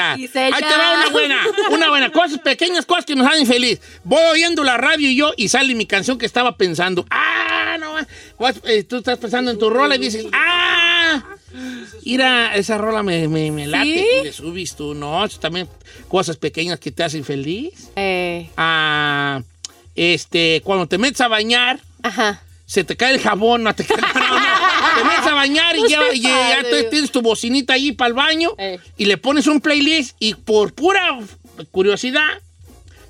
S2: Ahí te va una buena, una buena. Cosas, pequeñas cosas que nos hacen feliz. Voy oyendo la radio y yo, y sale mi canción que estaba pensando. Ah, no, eh, tú estás pensando en tu rola y dices, ah, mira, esa rola me, me, me late.
S3: ¿Sí?
S2: Y le subes tú, no, también cosas pequeñas que te hacen feliz.
S3: Eh,
S2: Ah, este, cuando te metes a bañar,
S3: ajá.
S2: se te cae el jabón, no te cae, no, no. Te metes a bañar y, ya tienes tu bocinita ahí para el baño
S3: Eh.
S2: y le pones un playlist y por pura curiosidad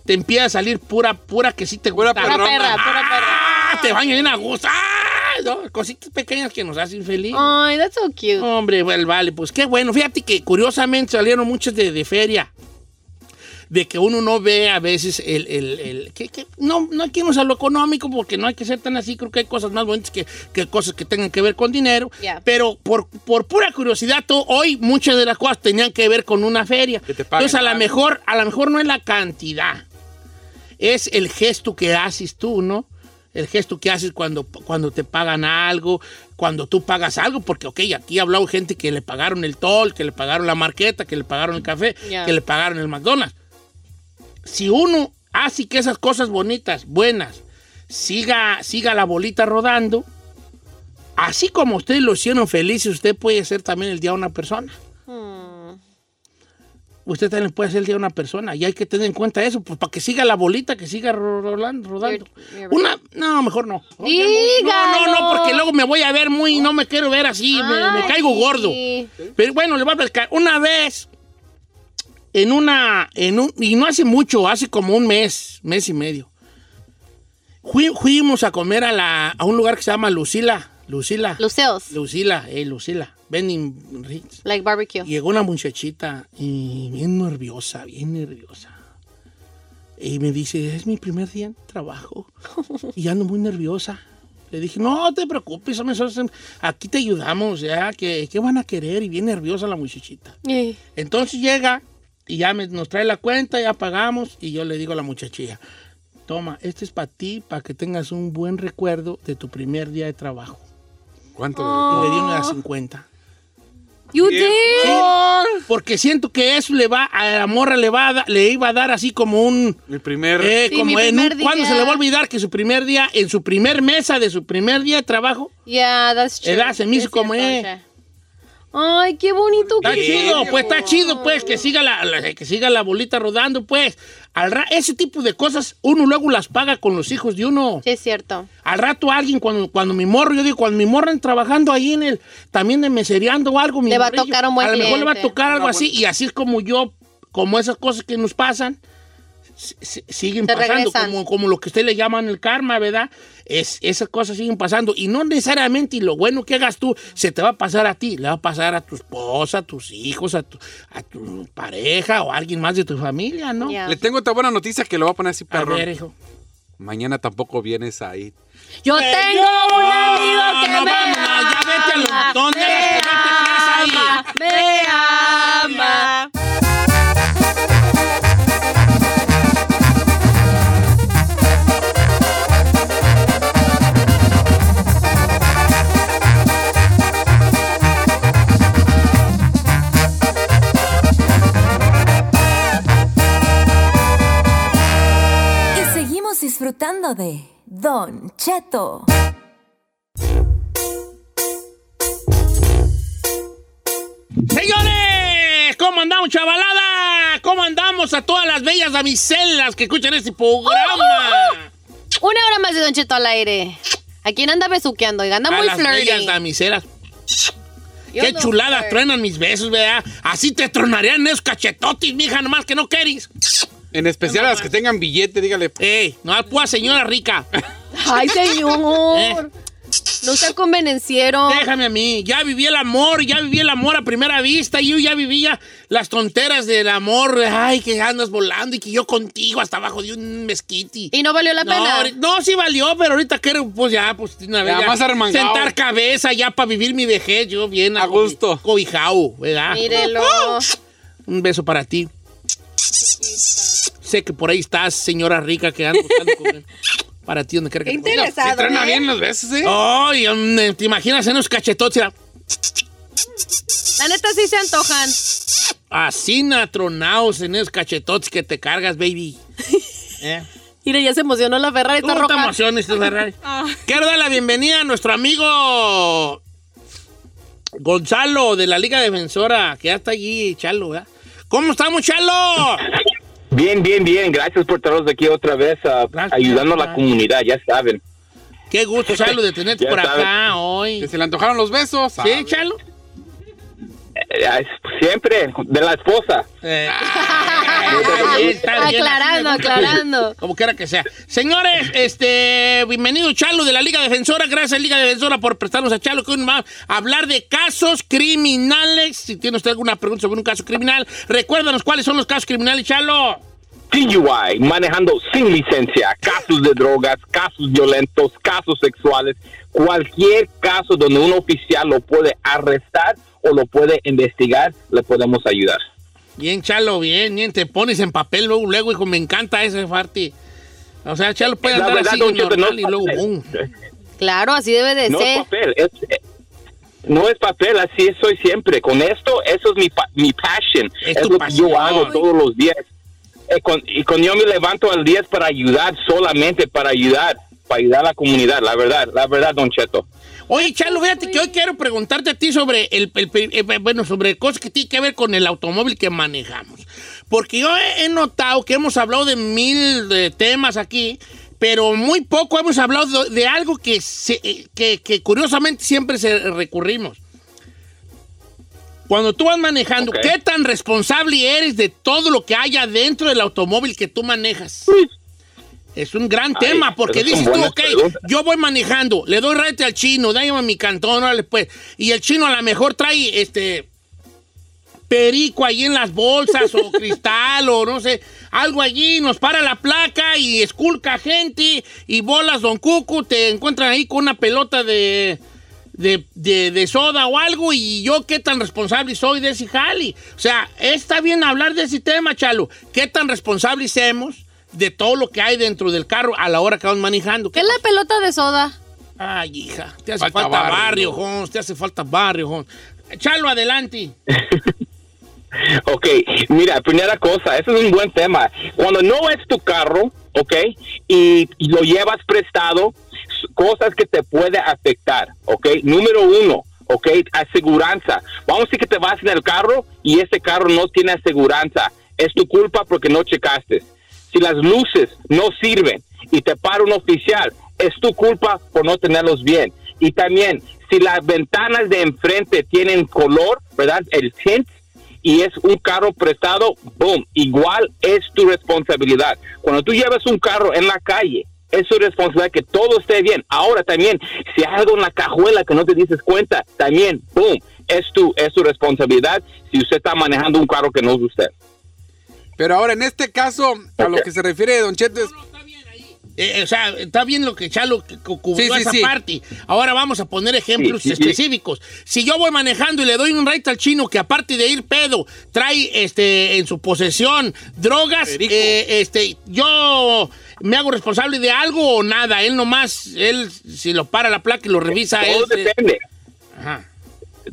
S2: te empieza a salir pura, pura que sí te
S4: Pura
S2: gusta.
S3: Pura
S4: Perrona.
S3: perra, pura perra.
S2: Ah, te bañas bien a gusto. Ah, no, cositas pequeñas que nos hacen feliz.
S3: Ay, that's so cute.
S2: Hombre, well, vale, pues qué bueno. Fíjate que curiosamente salieron muchos de, de feria. De que uno no ve a veces el... el- el- que, que- no, no aquí a lo económico porque no hay que ser tan así. Creo que hay cosas más bonitas que, que cosas que tengan que ver con dinero. Pero por, por pura curiosidad, hoy muchas de las cosas tenían que ver con una feria.
S4: Que te paguen
S2: Entonces a lo mejor, a lo mejor no es la cantidad. Es el gesto que haces tú, ¿no? El gesto que haces cuando, cuando te pagan algo, cuando tú pagas algo, porque, ok, aquí ha hablado gente que le pagaron el toll, que le pagaron la marqueta, que le pagaron el café, que le pagaron el McDonald's. Si uno hace que esas cosas bonitas, buenas, siga, siga la bolita rodando, así como ustedes lo hicieron felices, usted puede ser también el día de una persona.
S3: Hmm.
S2: Usted también puede ser el día de una persona y hay que tener en cuenta eso, pues para que siga la bolita, que siga rodando.
S3: You're
S2: Una, no, mejor no. No, no, no, porque luego me voy a ver muy, no me quiero ver así, me, caigo gordo. Pero bueno, le voy a platicar. Una vez, en una, en un, y no hace mucho, hace como un mes, mes y medio, fui- fuimos a comer a, la, a un lugar que se llama Lucila. Lucila.
S3: Luceos.
S2: Lucila, eh, Lucila. Vending Ritz.
S3: Like barbecue.
S2: Llegó una muchachita y bien nerviosa, bien nerviosa. Y me dice, es mi primer día en trabajo y ando muy nerviosa. Le dije, no te preocupes, aquí te ayudamos, ya, que ¿qué van a querer? Y bien nerviosa la muchachita.
S3: Eh,
S2: Entonces llega y ya me- nos trae la cuenta, ya pagamos y yo le digo a la muchachilla, toma, este es para ti, para que tengas un buen recuerdo de tu primer día de trabajo.
S4: ¿Cuánto?
S2: Y le di una de 50.
S3: You did.
S2: Sí, porque siento que eso le va, a la morra le va a da- le iba a dar así como un...
S4: Mi primer...
S2: eh,
S3: Sí,
S2: como
S3: mi
S2: en un-
S3: primer día.
S2: ¿Cuándo se le va a olvidar que su primer día, en su primer mesa de su primer día de trabajo?
S3: Yeah, that's true.
S2: Edad, se me hizo como,
S3: cierto,
S2: eh.
S3: Ay, qué bonito
S2: Está
S3: que
S2: chido, pues está chido, pues, que siga la, la- que siga la bolita rodando, pues. Al ra- ese tipo de cosas uno luego las paga con los hijos de uno.
S3: Sí, es cierto.
S2: Al rato alguien, cuando, cuando mi morro, yo digo, cuando mi morro anda trabajando ahí en el, también de mesereando o algo, mi
S3: Le va a tocar un buen
S2: A lo mejor le va a tocar algo así, y así es como yo, como esas cosas que nos pasan, siguen
S3: Se
S2: pasando, como, como lo que usted le llaman el karma, ¿verdad? Es, esas cosas siguen pasando, y no necesariamente, y lo bueno que hagas tú, se te va a pasar a ti, le va a pasar a tu esposa, a tus hijos, a tu, a tu pareja, o a alguien más de tu familia, ¿no?
S3: Yeah.
S4: Le tengo otra buena noticia que lo voy a poner así,
S2: A
S4: perro.
S2: ver, hijo.
S4: Mañana tampoco vienes ahí.
S3: Yo tengo un amigo que
S2: no,
S3: me
S2: vámonos, ya vete al
S3: ama,
S2: montón de
S3: me
S2: creas ahí.
S3: ama, me ama.
S8: Don Cheto.
S2: Señores, ¿cómo andamos, chavalada? ¿Cómo andamos a todas las bellas damiselas que escuchan este programa?
S3: Una hora más de Don Cheto al aire. ¿A quién anda besuqueando? Oiga, anda
S2: a
S3: muy
S2: las bellas damiselas.
S3: Yo
S2: Qué
S3: no
S2: chuladas truenan mis besos, ¿verdad? Así te tronarían esos cachetotis, mija, nomás que no querís.
S4: En especial a las que tengan billete, dígale.
S2: Ey, no, pura señora rica.
S3: Ay, señor.
S2: Eh.
S3: No sea convenenciero.
S2: Déjame a mí. Ya viví el amor, ya viví el amor a primera vista. Yo ya vivía las tonteras del amor. Ay, que andas volando y que yo contigo hasta abajo de un mezquite.
S3: ¿Y no valió la
S2: No,
S3: pena?
S2: no, sí valió, pero ahorita quiero, pues ya, pues una vez.
S4: Ya,
S2: ya
S4: más arremangado.
S2: sentar cabeza ya para vivir mi vejez, yo bien
S4: A gusto.
S2: Cobijao, ¿verdad?
S3: Mírelo.
S2: Un beso para ti. Sé que por ahí estás, señora rica, que anda buscando comer. Para ti, donde quiera que te
S3: interesado.
S4: Sí, truena
S3: ¿eh?
S4: bien los besos, ¿eh?
S2: Ay, ¿te imaginas en unos cachetotes?
S3: La neta sí se antojan.
S2: Así natronados en esos cachetotes que te cargas, baby. ¿Eh?
S3: Mira, ya se emocionó la Ferrari, está
S2: ¿Cómo te
S3: roja.
S2: emociones, Ferrari?
S5: Ah,
S2: Quiero dar la bienvenida a nuestro amigo Gonzalo de la Liga Defensora, que ya está allí, Chalo, ¿verdad? ¿Cómo estamos, Chalo?
S10: Bien, bien, bien. Gracias por traernos aquí otra vez
S2: Gracias.
S10: ayudando a la comunidad, ya saben.
S2: Qué gusto, Chalo, de tenerte por acá hoy.
S4: Que se le antojaron los besos.
S2: ¿Sí. Chalo?
S10: Eh, ah, siempre, de la esposa.
S2: Eh, bien, está bien,
S3: Aclarando, aclarando.
S2: Como quiera que sea. Señores, este, bienvenido Chalo de la Liga Defensora. Gracias, Liga Defensora, por prestarnos a Chalo, que hoy nos va a hablar de casos criminales. Si tiene usted alguna pregunta sobre un caso criminal, recuérdanos cuáles son los casos criminales, Chalo.
S10: DUI, manejando sin licencia, casos de drogas, casos violentos, casos sexuales, cualquier caso donde un oficial lo puede arrestar o lo puede investigar, le podemos ayudar.
S2: Bien, Chalo, bien, bien. Te pones en papel luego, luego, hijo. Me encanta ese farti. O sea, Chalo puede andar
S10: verdad,
S2: así normal
S10: no
S2: y luego,
S10: es
S2: boom.
S3: Claro, así debe de
S10: No es
S3: ser.
S10: papel, es, eh, no es papel, así soy siempre. Con esto, eso es mi, mi passion.
S2: Es
S10: Es, lo
S2: pasión.
S10: que yo hago todos los días. Eh, con- y cuando yo me levanto al día es para ayudar, solamente para ayudar, para ayudar a la comunidad, la verdad, la verdad, Don Cheto.
S2: Oye, Chalo, fíjate que hoy quiero preguntarte a ti sobre el, el- el- eh, bueno, sobre cosas que tienen que ver con el automóvil que manejamos. Porque yo he, notado que hemos hablado de mil de temas aquí, pero muy poco hemos hablado de, de algo que, se- eh, que, que curiosamente siempre se recurrimos. Cuando tú vas manejando,
S10: Ok.
S2: ¿qué tan responsable eres de todo lo que haya dentro del automóvil que tú manejas? Es un gran
S10: Ay,
S2: tema, porque dices tú, ok,
S10: preguntas.
S2: yo voy manejando, le doy rete al chino, dame a mi cantón, órale, pues. Y el chino a lo mejor trae este perico ahí en las bolsas o cristal o no sé, algo allí, nos para la placa y esculca gente y bolas Don Cucu, te encuentran ahí con una pelota de, de, de- de soda o algo y yo qué tan responsable soy de ese jali. O sea, está bien hablar de ese tema, Chalo. ¿Qué tan responsables somos de todo lo que hay dentro del carro a la hora que vamos manejando?
S3: ¿Qué es la pelota de soda?
S2: Ay, hija, te hace
S4: Falta
S2: falta, barrio,
S4: barrio.
S2: Jones, te hace falta barrio, Jones. Chalo, adelante.
S10: Ok, mira, primera cosa, ese es un buen tema. Cuando no es tu carro, ok, y, lo llevas prestado, cosas que te puede afectar, ok. Número uno, ok, aseguranza. Vamos a decir que te vas en el carro y ese carro no tiene aseguranza. Es tu culpa porque no checaste. Si las luces no sirven y te para un oficial, es tu culpa por no tenerlos bien. Y también, si las ventanas de enfrente tienen color, ¿verdad? El tint, y es un carro prestado, boom, igual es tu responsabilidad. Cuando tú llevas un carro en la calle, es tu responsabilidad que todo esté bien. Ahora también, si hay algo en la cajuela que no te dices cuenta, también, boom, es tu, es tu responsabilidad si usted está manejando un carro que no es usted.
S4: Pero ahora, en este caso, a lo que se refiere Don Cheto es...
S2: Eh, o sea, está bien lo que Chalo cu- cu- cubrió
S4: Sí, sí,
S2: esa
S4: sí.
S2: parte. Ahora vamos a poner ejemplos
S10: Sí, sí, sí.
S2: específicos. Si yo voy manejando y le doy un rate al chino que aparte de ir pedo, trae este en su posesión drogas, eh, este, yo me hago responsable de algo o nada. Él nomás, él si lo para la placa y lo revisa, él.
S10: Todo
S2: se-
S10: depende.
S2: Ajá.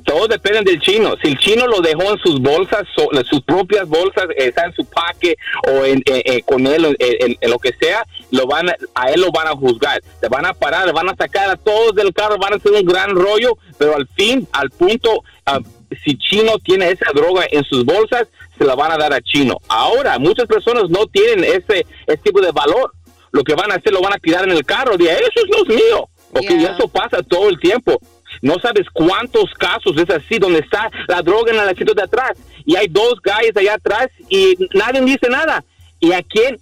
S10: Todo depende del chino. Si el chino lo dejó en sus bolsas, so- en sus propias bolsas, está en su paque o en, eh, eh, con él, en, lo que sea, lo van a, a él lo van a juzgar. Le van a parar, le van a sacar a todos del carro, van a hacer un gran rollo, pero al fin, al punto, ah, si chino tiene esa droga en sus bolsas, se la van a dar a chino. Ahora, muchas personas no tienen ese, ese tipo de valor. Lo que van a hacer, lo van a tirar en el carro. De eso es lo mío. Ok, y eso pasa todo el tiempo. No sabes cuántos casos es así, donde está la droga en el asiento de atrás y hay dos guys allá atrás y nadie dice nada. ¿Y a quién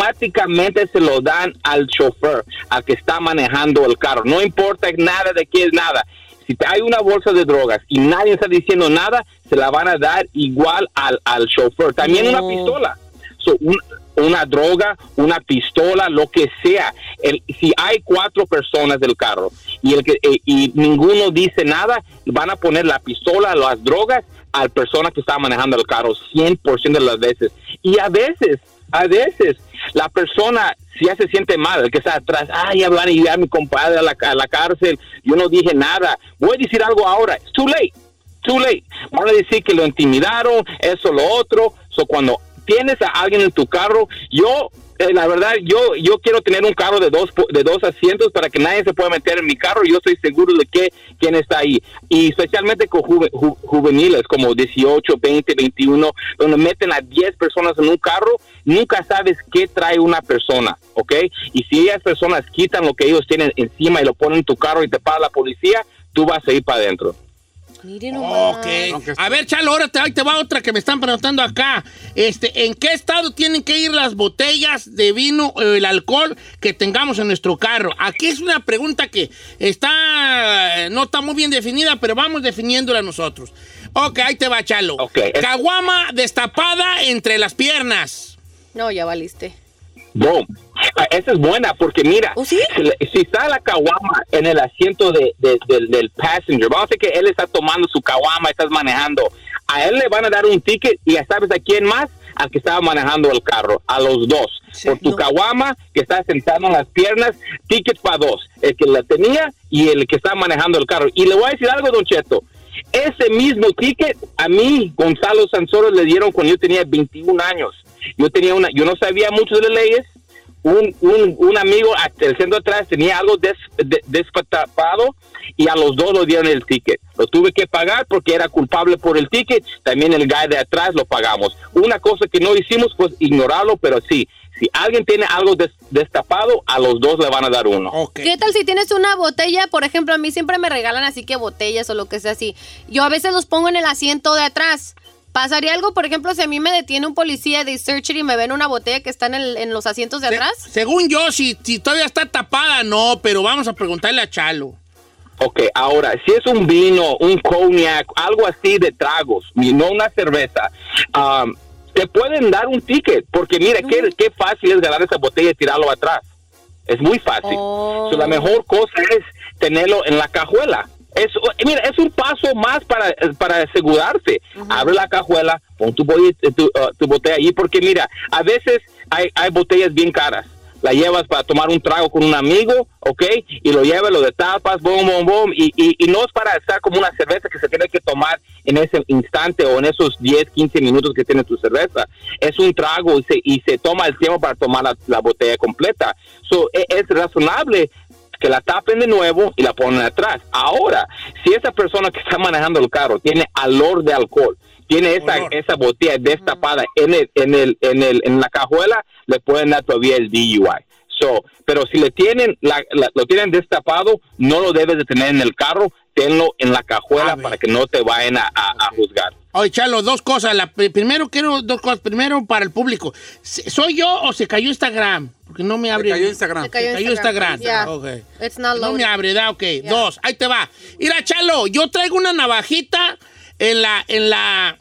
S10: automáticamente se lo dan al chofer, al que está manejando el carro? No importa nada de qué es nada. Si hay una bolsa de drogas y nadie está diciendo nada, se la van a dar igual al, al chofer. También una pistola. So, un- una droga, una pistola, lo que sea. El, si hay cuatro personas del carro y, el que, eh, y ninguno dice nada, van a poner la pistola, las drogas al persona que está manejando el carro 100% de las veces. Y a veces, a veces, la persona si ya se siente mal, el que está atrás, ay, ya van a ir a mi compadre a la, a la cárcel, yo no dije nada, voy a decir algo ahora, it's too late too late. Van a decir que lo intimidaron, eso, lo otro. So, cuando tienes a alguien en tu carro, yo, eh, la verdad, yo, yo quiero tener un carro de dos, de dos asientos para que nadie se pueda meter en mi carro. Yo estoy seguro de que quién está ahí. Y especialmente con ju- juveniles como 18, 20, 21, donde meten a 10 personas en un carro, nunca sabes qué trae una persona, ¿ok? Y si esas personas quitan lo que ellos tienen encima y lo ponen en tu carro y te para la policía, tú vas a ir para adentro.
S3: Miren
S2: Ok. A ver, Chalo, ahora te, ahí te va otra que me están preguntando acá. Este, ¿En qué estado tienen que ir las botellas de vino o el alcohol que tengamos en nuestro carro? Aquí es una pregunta que está, no está muy bien definida, pero vamos definiéndola nosotros. Ok, ahí te va, Chalo. Caguama destapada entre las piernas.
S3: No, ya valiste.
S10: Boom. Ah, Esa es buena porque mira, si, le- si está la caguama en el asiento de, de- del passenger, vamos a decir que él está tomando su caguama, estás manejando, a él le van a dar un ticket y ya sabes a quién más, al que estaba manejando el carro, a los dos. Por tu caguama que está sentado en las piernas, ticket para dos, el que la tenía y el que estaba manejando el carro. Y le voy a decir algo, Don Cheto, ese mismo ticket a mí, Gonzalo Sansoro, le dieron cuando yo tenía 21 años. Yo tenía una, yo no sabía mucho de las leyes. Un, un, un amigo hasta el centro atrás tenía algo des, de- destapado y a los dos lo dieron el ticket. Lo tuve que pagar porque era culpable por el ticket. También el guy de atrás lo pagamos. Una cosa que no hicimos pues ignorarlo, pero sí, si alguien tiene algo des- destapado, a los dos le van a dar uno.
S3: ¿Qué tal si tienes una botella? Por ejemplo, a mí siempre me regalan así que botellas o lo que sea así. Yo a veces los pongo en el asiento de atrás. ¿Pasaría algo, por ejemplo, si a mí me detiene un policía de search y me ven una botella que está en, el- en los asientos de atrás?
S2: Según yo, si, si todavía está tapada, no, pero vamos a preguntarle a Chalo.
S10: Ok, ahora, si es un vino, un cognac, algo así de tragos, y no una cerveza, um, te pueden dar un ticket, porque mira, qué, qué fácil es ganar esa botella y tirarlo atrás. Es muy fácil. So, la mejor cosa es tenerlo en la cajuela. Es, mira, es un paso más para, para asegurarse. Abre la cajuela, pon tu, bote- tu, uh, tu botella allí, porque mira, a veces hay, hay botellas bien caras. La llevas para tomar un trago con un amigo, ¿ok? Y lo llevas, lo destapas, boom, boom, boom. Y, y, y no es para estar como una cerveza que se tiene que tomar en ese instante o en esos 10, 15 minutos que tiene tu cerveza. Es un trago y se, y se toma el tiempo para tomar la, la botella completa. So, e- es razonable que la tapen de nuevo y la ponen atrás. Ahora, si esa persona que está manejando el carro tiene alor de alcohol, tiene esa, esa botella destapada en, el, en, el, en, el, en la cajuela, le pueden dar todavía el DUI. So, pero si le tienen, la, la- lo tienen destapado, no lo debes de tener en el carro, tenlo en la cajuela para que no te vayan a, a- a juzgar.
S2: Oye, Chalo, dos cosas. La, primero quiero dos cosas. Primero, para el público. ¿Se- ¿Soy yo o se cayó Instagram? Porque no me abre.
S4: cayó Instagram.
S2: Se cayó, Instagram.
S3: Yeah.
S2: Ok.
S3: It's not
S2: No me abre, da, ok. Dos, ahí te va. Mira, Chalo, yo traigo una navajita en la, en la,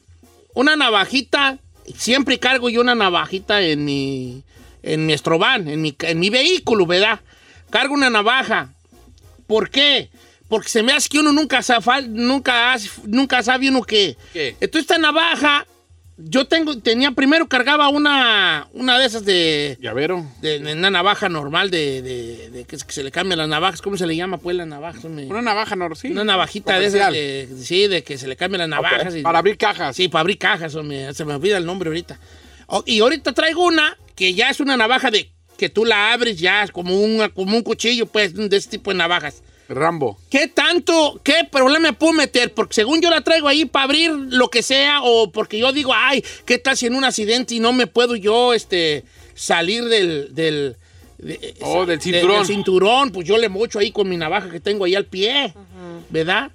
S2: una navajita, siempre cargo yo una navajita en mi, en mi estroban, en mi, en mi vehículo, ¿verdad? Cargo una navaja. ¿Por qué? Porque se me hace que uno nunca sabe, nunca, nunca sabe uno qué.
S4: ¿Qué?
S2: Entonces esta navaja yo tengo, tenía, primero cargaba una, una de esas de,
S4: Llavero.
S2: de, de una navaja normal de, de- de que, se- le cambian las navajas. ¿Cómo se le llama pues la navaja?
S4: Una navaja, no, sí.
S2: Una navajita de esas, de, sí, de que se le cambian las navajas. y-
S4: Para abrir cajas.
S2: Sí, para abrir cajas, hombre, se me olvida el nombre ahorita. O- y ahorita traigo una que ya es una navaja de que tú la abres ya como, una, como un cuchillo, pues, de este tipo de navajas.
S4: Rambo.
S2: ¿Qué tanto, qué problema me puedo meter? Porque según yo la traigo ahí para abrir lo que sea, o porque yo digo, ay, ¿qué tal si en un accidente y no me puedo yo este, salir del. del de-
S4: Oh, del
S2: de-
S4: cinturón.
S2: cinturón? Pues yo le mocho ahí con mi navaja que tengo ahí al pie, ¿verdad?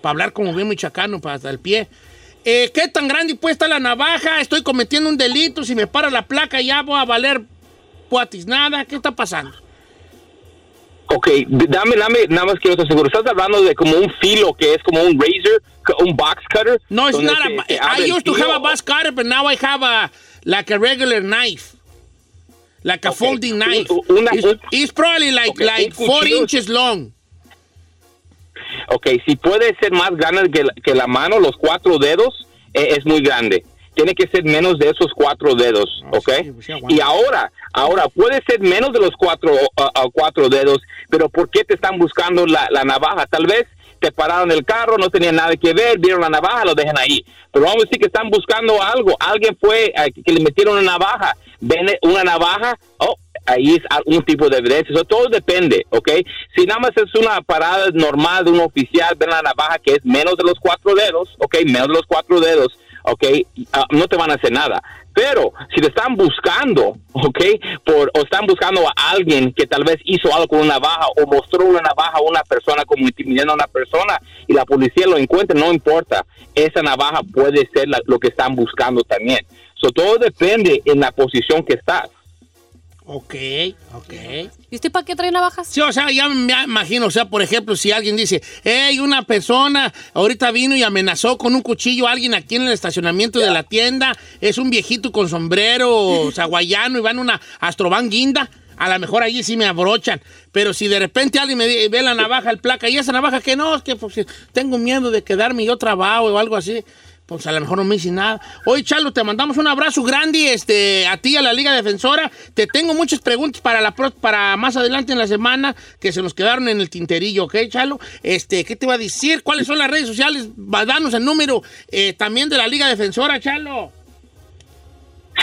S2: Para hablar como bien michoacano, para hasta el pie. Eh, ¿Qué tan grande puede estar la navaja? Estoy cometiendo un delito. Si me para la placa, ya voy a valer puatis nada. ¿Qué está pasando?
S10: Ok, dame, dame, nada más quiero estar seguro. ¿Estás hablando de como un filo que es como un razor, un box cutter?
S2: No, it's
S10: Donde
S2: not
S10: se-
S2: a.
S10: se abre
S2: I used to have a bus cutter, but now I have a like a regular knife, like a
S10: Okay.
S2: folding knife.
S10: Una-
S2: it's,
S10: un-
S2: it's probably like
S10: Okay,
S2: like four inches long.
S10: Ok, si puede ser más grande que la, que la mano, los cuatro dedos, eh, es muy grande. Tiene que ser menos de esos cuatro dedos,
S2: Ah,
S10: ¿ok?
S2: pues
S10: y ahora, ahora puede ser menos de los cuatro, ah, cuatro dedos, pero ¿por qué te están buscando la, la navaja? Tal vez te pararon el carro, no tenían nada que ver, vieron la navaja, lo dejan ahí. Pero vamos a decir que están buscando algo. Alguien fue ah, que le metieron una navaja, ven una navaja, oh, ahí es un tipo de evidencia. Eso todo depende, ¿ok? Si nada más es una parada normal de un oficial, ven la navaja que es menos de los cuatro dedos, ¿ok? Menos de los cuatro dedos, ¿ok? Ah, no te van a hacer nada. Pero si te están buscando, ¿ok? Por, o están buscando a alguien que tal vez hizo algo con una navaja o mostró una navaja a una persona como intimidando a una persona y la policía lo encuentra, no importa. Esa navaja puede ser la- lo que están buscando también. So, todo depende en la posición que estás.
S2: Ok, ok.
S3: ¿Y usted para qué trae navajas?
S2: Sí, o sea, ya me imagino, o sea, por ejemplo, si alguien dice, hey, una persona ahorita vino y amenazó con un cuchillo a alguien aquí en el estacionamiento de la tienda, es un viejito con sombrero saguayano y van una astroban guinda, a lo mejor allí sí me abrochan, pero si de repente alguien me ve la navaja, el placa, y esa navaja que no, es que pues, tengo miedo de quedarme yo trabajo o algo así. Pues a lo mejor no me hice nada. Oye, Chalo, te mandamos un abrazo grande este, a ti, a la Liga Defensora. Te tengo muchas preguntas para, la, pro- para más adelante en la semana que se nos quedaron en el tinterillo, ¿ok, Chalo? Este, ¿Qué te va a decir? ¿Cuáles son las redes sociales? Danos el número eh, también de la Liga Defensora, Chalo.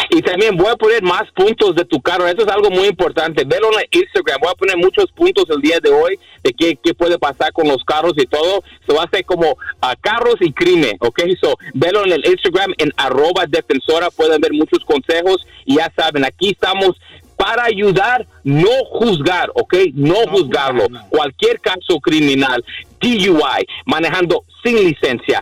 S10: Y también voy a poner más puntos de tu carro. Eso es algo muy importante. Velo en Instagram. Voy a poner muchos puntos el día de hoy de qué, qué puede pasar con los carros y todo. Se va a hacer como ah, carros y crimen, ¿ok? So, velo en el Instagram en arroba defensora. Pueden ver muchos consejos. Y ya saben, aquí estamos para ayudar, no juzgar, ¿ok? No, juzgarlo.
S2: juzgar, no.
S10: Cualquier caso criminal, DUI, manejando sin licencia,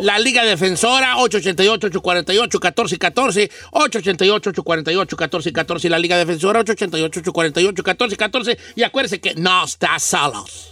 S2: La Liga Defensora, 888-848-1414, 888-848-1414, la Liga Defensora, 888-848-1414, y acuérdense que no estás solos.